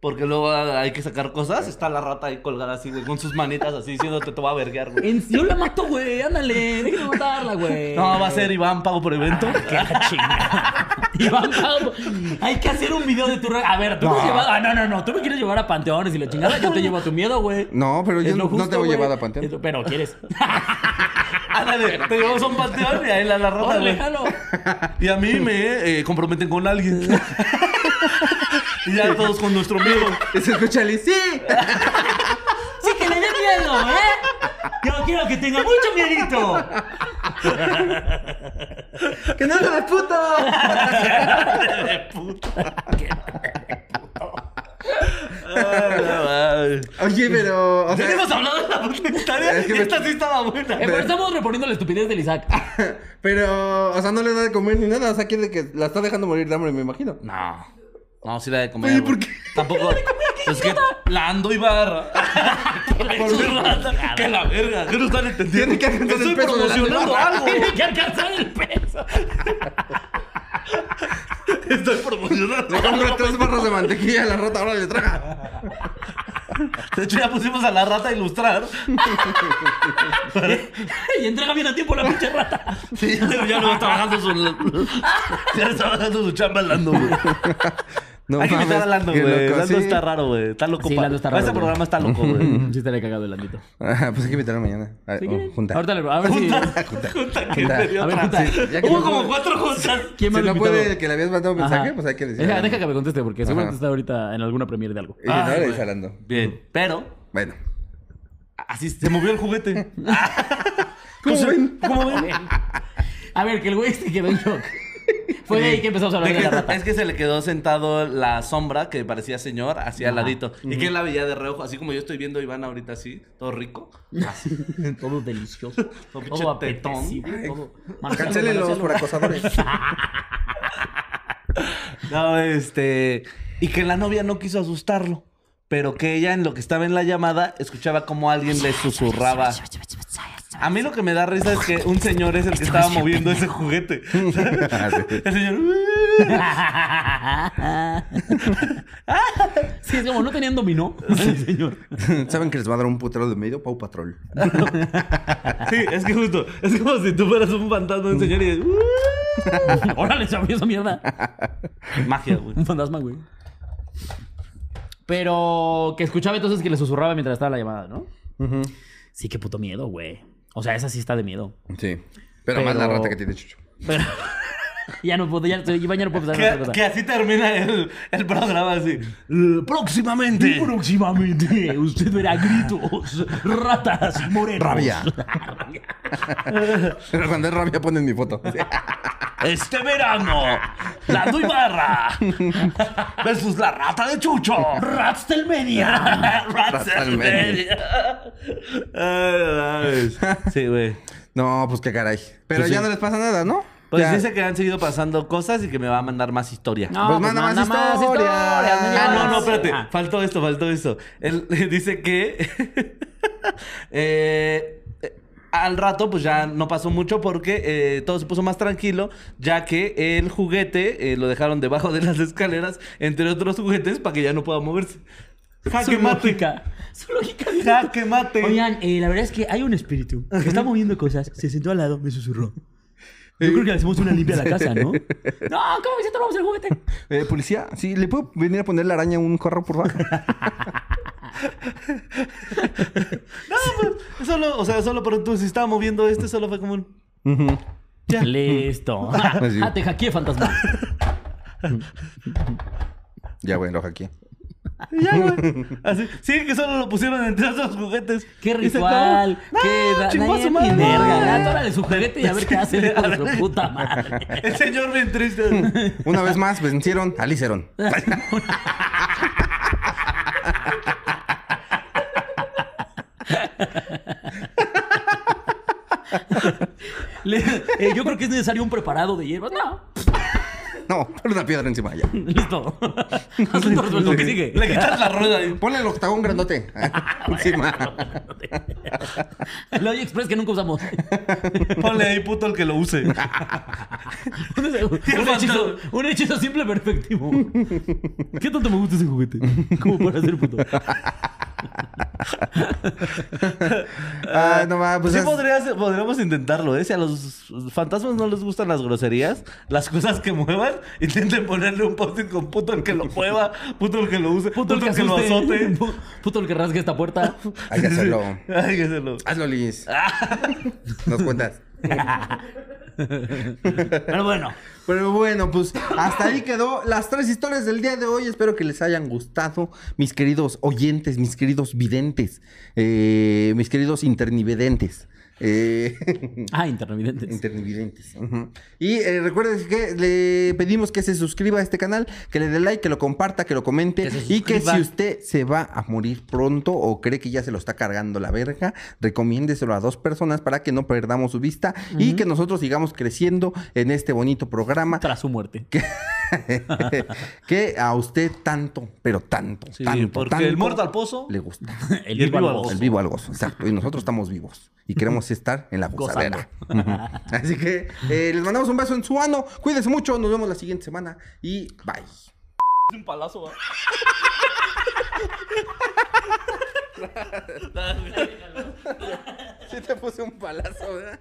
porque luego hay que sacar cosas, está la rata ahí colgada así, güey, con sus manitas así, diciéndote te va a verguear, güey. En- Yo la mato, güey. Ándale, déjenme matarla, güey. No, va a ser Iván, pago por evento. Qué la chingada. Iván, vamos. Hay que hacer un video de tu... re- A ver, tú me has llevado... Ah, no, no, no. Tú me quieres llevar a panteones y la chingada. Yo te llevo a tu miedo, güey. No, pero yo no- no te voy güey. llevado a Panteón. Es- Pero quieres. Ándale, te llevamos a un panteón y ahí la, la rata, Órale, güey. Y a mí me eh, comprometen con alguien. y ya todos con nuestro miedo. Y se escucha Ali, ¡sí! Sí que le dé miedo, ¿eh? Yo quiero que tenga mucho miedito. ¡Que no se puto! Ay, Oye, pero, o sea, Venimos hablando de la puta historia. Es que me- Esta sí estaba buena. Eh, pero estamos reponiendo la estupidez del Isaac. pero, o sea, no le da de comer ni nada, o sea, quiere que la está dejando morir de hambre, me imagino. No. No, sí la de comer. Oye. ¿por qué? Tampoco. Es que la ando Ibarra. Por su rata. Que la verga. ¿Qué no están entendiendo? Tiene que alcanzar el Estoy peso la promocionando algo. Tiene que alcanzar el peso. Estoy promocionando Le compro algo. tres barras de mantequilla a la rata, ahora le traga. De hecho, ya pusimos a la rata a ilustrar. y entrega bien a tiempo la pinche rata. Sí, ya, ya no está bajando su. Ya está bajando su chamba Lando, güey. No Hay que invitar a Lando, güey. Lando sí. está raro, güey. Está loco. Sí, Lando está Para raro, Este güey. programa está loco, güey. Sí estaría cagado el Landito. Ajá, pues hay que invitarlo mañana. A, ¿Sí oh, junta. Ahorita le... A ver si... Junta que Junta. me dio A ver, otra. junta. Ya que Hubo no como puede- cuatro juntas. ¿Quién Si no invitado? puede que le habías mandado un mensaje, Ajá. pues hay que decir. Deja, deja que me conteste porque seguramente está ahorita en alguna premiere de algo. Y si no, le dice a Lando. Bien, pero Bueno. así se movió el juguete. ¿Cómo ven? ¿Cómo ven? A ver, que el güey se quedó en shock. Fue de ahí que empezamos a hablar De de, que- la rata. es que se le quedó sentado la sombra que parecía señor así al Ajá. ladito. Y que él la veía de reojo, así como yo estoy viendo a Iván ahorita así, todo rico. Así. Todo delicioso. Todo todo apetecible. Todo... Cancélenlos por acosadores. No, este. Y que la novia no quiso asustarlo. Pero que ella, en lo que estaba en la llamada, escuchaba como alguien le susurraba. A mí lo que me da risa es que un señor es el que estaba moviendo ese juguete. el señor. Sí, es como no tenían dominó. Sí, señor. ¿Saben que les va a dar un putero de medio? Pau Patrol. Sí, es que justo. Es como si tú fueras un fantasma de un señor y. Órale, se abrió esa mierda. Magia, güey. Un fantasma, güey. Pero que escuchaba entonces que le susurraba mientras estaba la llamada, ¿no? Sí, qué puto miedo, güey. O sea, esa sí está de miedo. Sí. Pero, más la rata que tiene Chucho. Pero ya no puedo, ya, ya no puedo pensar en otra Que, cosa. que así termina el, el programa así. "Eh, Próximamente. Próximamente usted verá gritos, ratas morenos. Rabia. Pero cuando es rabia ponen mi foto. Este verano, la Duibarra versus la rata de Chucho. Ratstelmania. Ratstelmania. Sí, güey. No, pues qué caray. Pero Pues ya sí. no les pasa nada, ¿no? Pues Ya. dice que han seguido pasando cosas y que me va a mandar más historia. No, Pues pues manda manda más Ah, no, no, espérate. Ah. Faltó esto, faltó esto. Él dice que eh, eh, al rato, pues ya no pasó mucho porque eh, todo se puso más tranquilo, ya que el juguete eh, lo dejaron debajo de las escaleras, entre otros juguetes, para que ya no pueda moverse. Jaque Su mate. lógica. Su lógica. dice- Jaque mate. Oigan, eh, la verdad es que hay un espíritu que está moviendo cosas. Se sentó al lado, me susurró. Yo creo que le hacemos una limpia a la casa, ¿no? No, ¿cómo que si tomamos el juguete? Eh, policía, sí, ¿le puedo venir a poner la araña a un corro, por favor? No, pues, solo, o sea, solo por tú, si estaba moviendo este, solo fue como un. Ya. Listo. Ah, te hackeé, fantasma. ya, güey, lo hackeé. Ya, güey. Así. Sí, que solo lo pusieron entre esos juguetes. Qué Y ritual. acabó. Qué No, da- chingó su madre. verga. Ah, tórale su juguete y a ver qué hace el hijo de su puta madre. El señor bien triste. Una vez más vencieron a Liceron. Le- eh, yo creo que es necesario un preparado de hierbas. No. No, pon una piedra encima ya. Listo. Asunto resuelto. ¿Qué sigue? Le quitas la rueda y. Ponle el octagón grandote. encima. El AliExpress que nunca usamos. Ponle ahí puto el que lo use. Un, un hechizo, un hechizo simple pero efectivo. ¿Qué tanto me gusta ese juguete? Como para ser puto. Ah, no va, pues sí es- podrías- podríamos intentarlo, ¿eh? Si a los fantasmas no les gustan las groserías, las cosas que muevan, intenten ponerle un post con puto el que lo mueva, puto el que lo use, Puto el que, lo asuste. azote. Pu- Puto el que rasgue esta puerta. Hay que hacerlo. Hay que hacerlo. Hazlo, Liz. Nos cuentas. Pero bueno. Pero bueno, pues hasta ahí quedó las tres historias del día de hoy. Espero que les hayan gustado, mis queridos oyentes, mis queridos videntes, eh, mis queridos internivedentes. Eh, Ah, intervidentes. internividentes. ujú. Y eh, recuerden que le pedimos que se suscriba a este canal, que le dé like, que lo comparta, que lo comente. Que y que si usted se va a morir pronto o cree que ya se lo está cargando la verga, recomiéndeselo a dos personas para que no perdamos su vista y que nosotros sigamos creciendo en este bonito programa Tras su muerte. que, que a usted tanto, pero tanto, Sí, tanto, porque tanto el muerto al pozo. le gusta. El el vivo al gozo. El vivo al gozo, exacto. Y nosotros estamos vivos. Y queremos estar en la gozadera. Así que eh, les mandamos un beso en su ano. Cuídense mucho. Nos vemos la siguiente semana. Y bye. Un palazo, ¿va? Sí te puse un palazo, ¿verdad?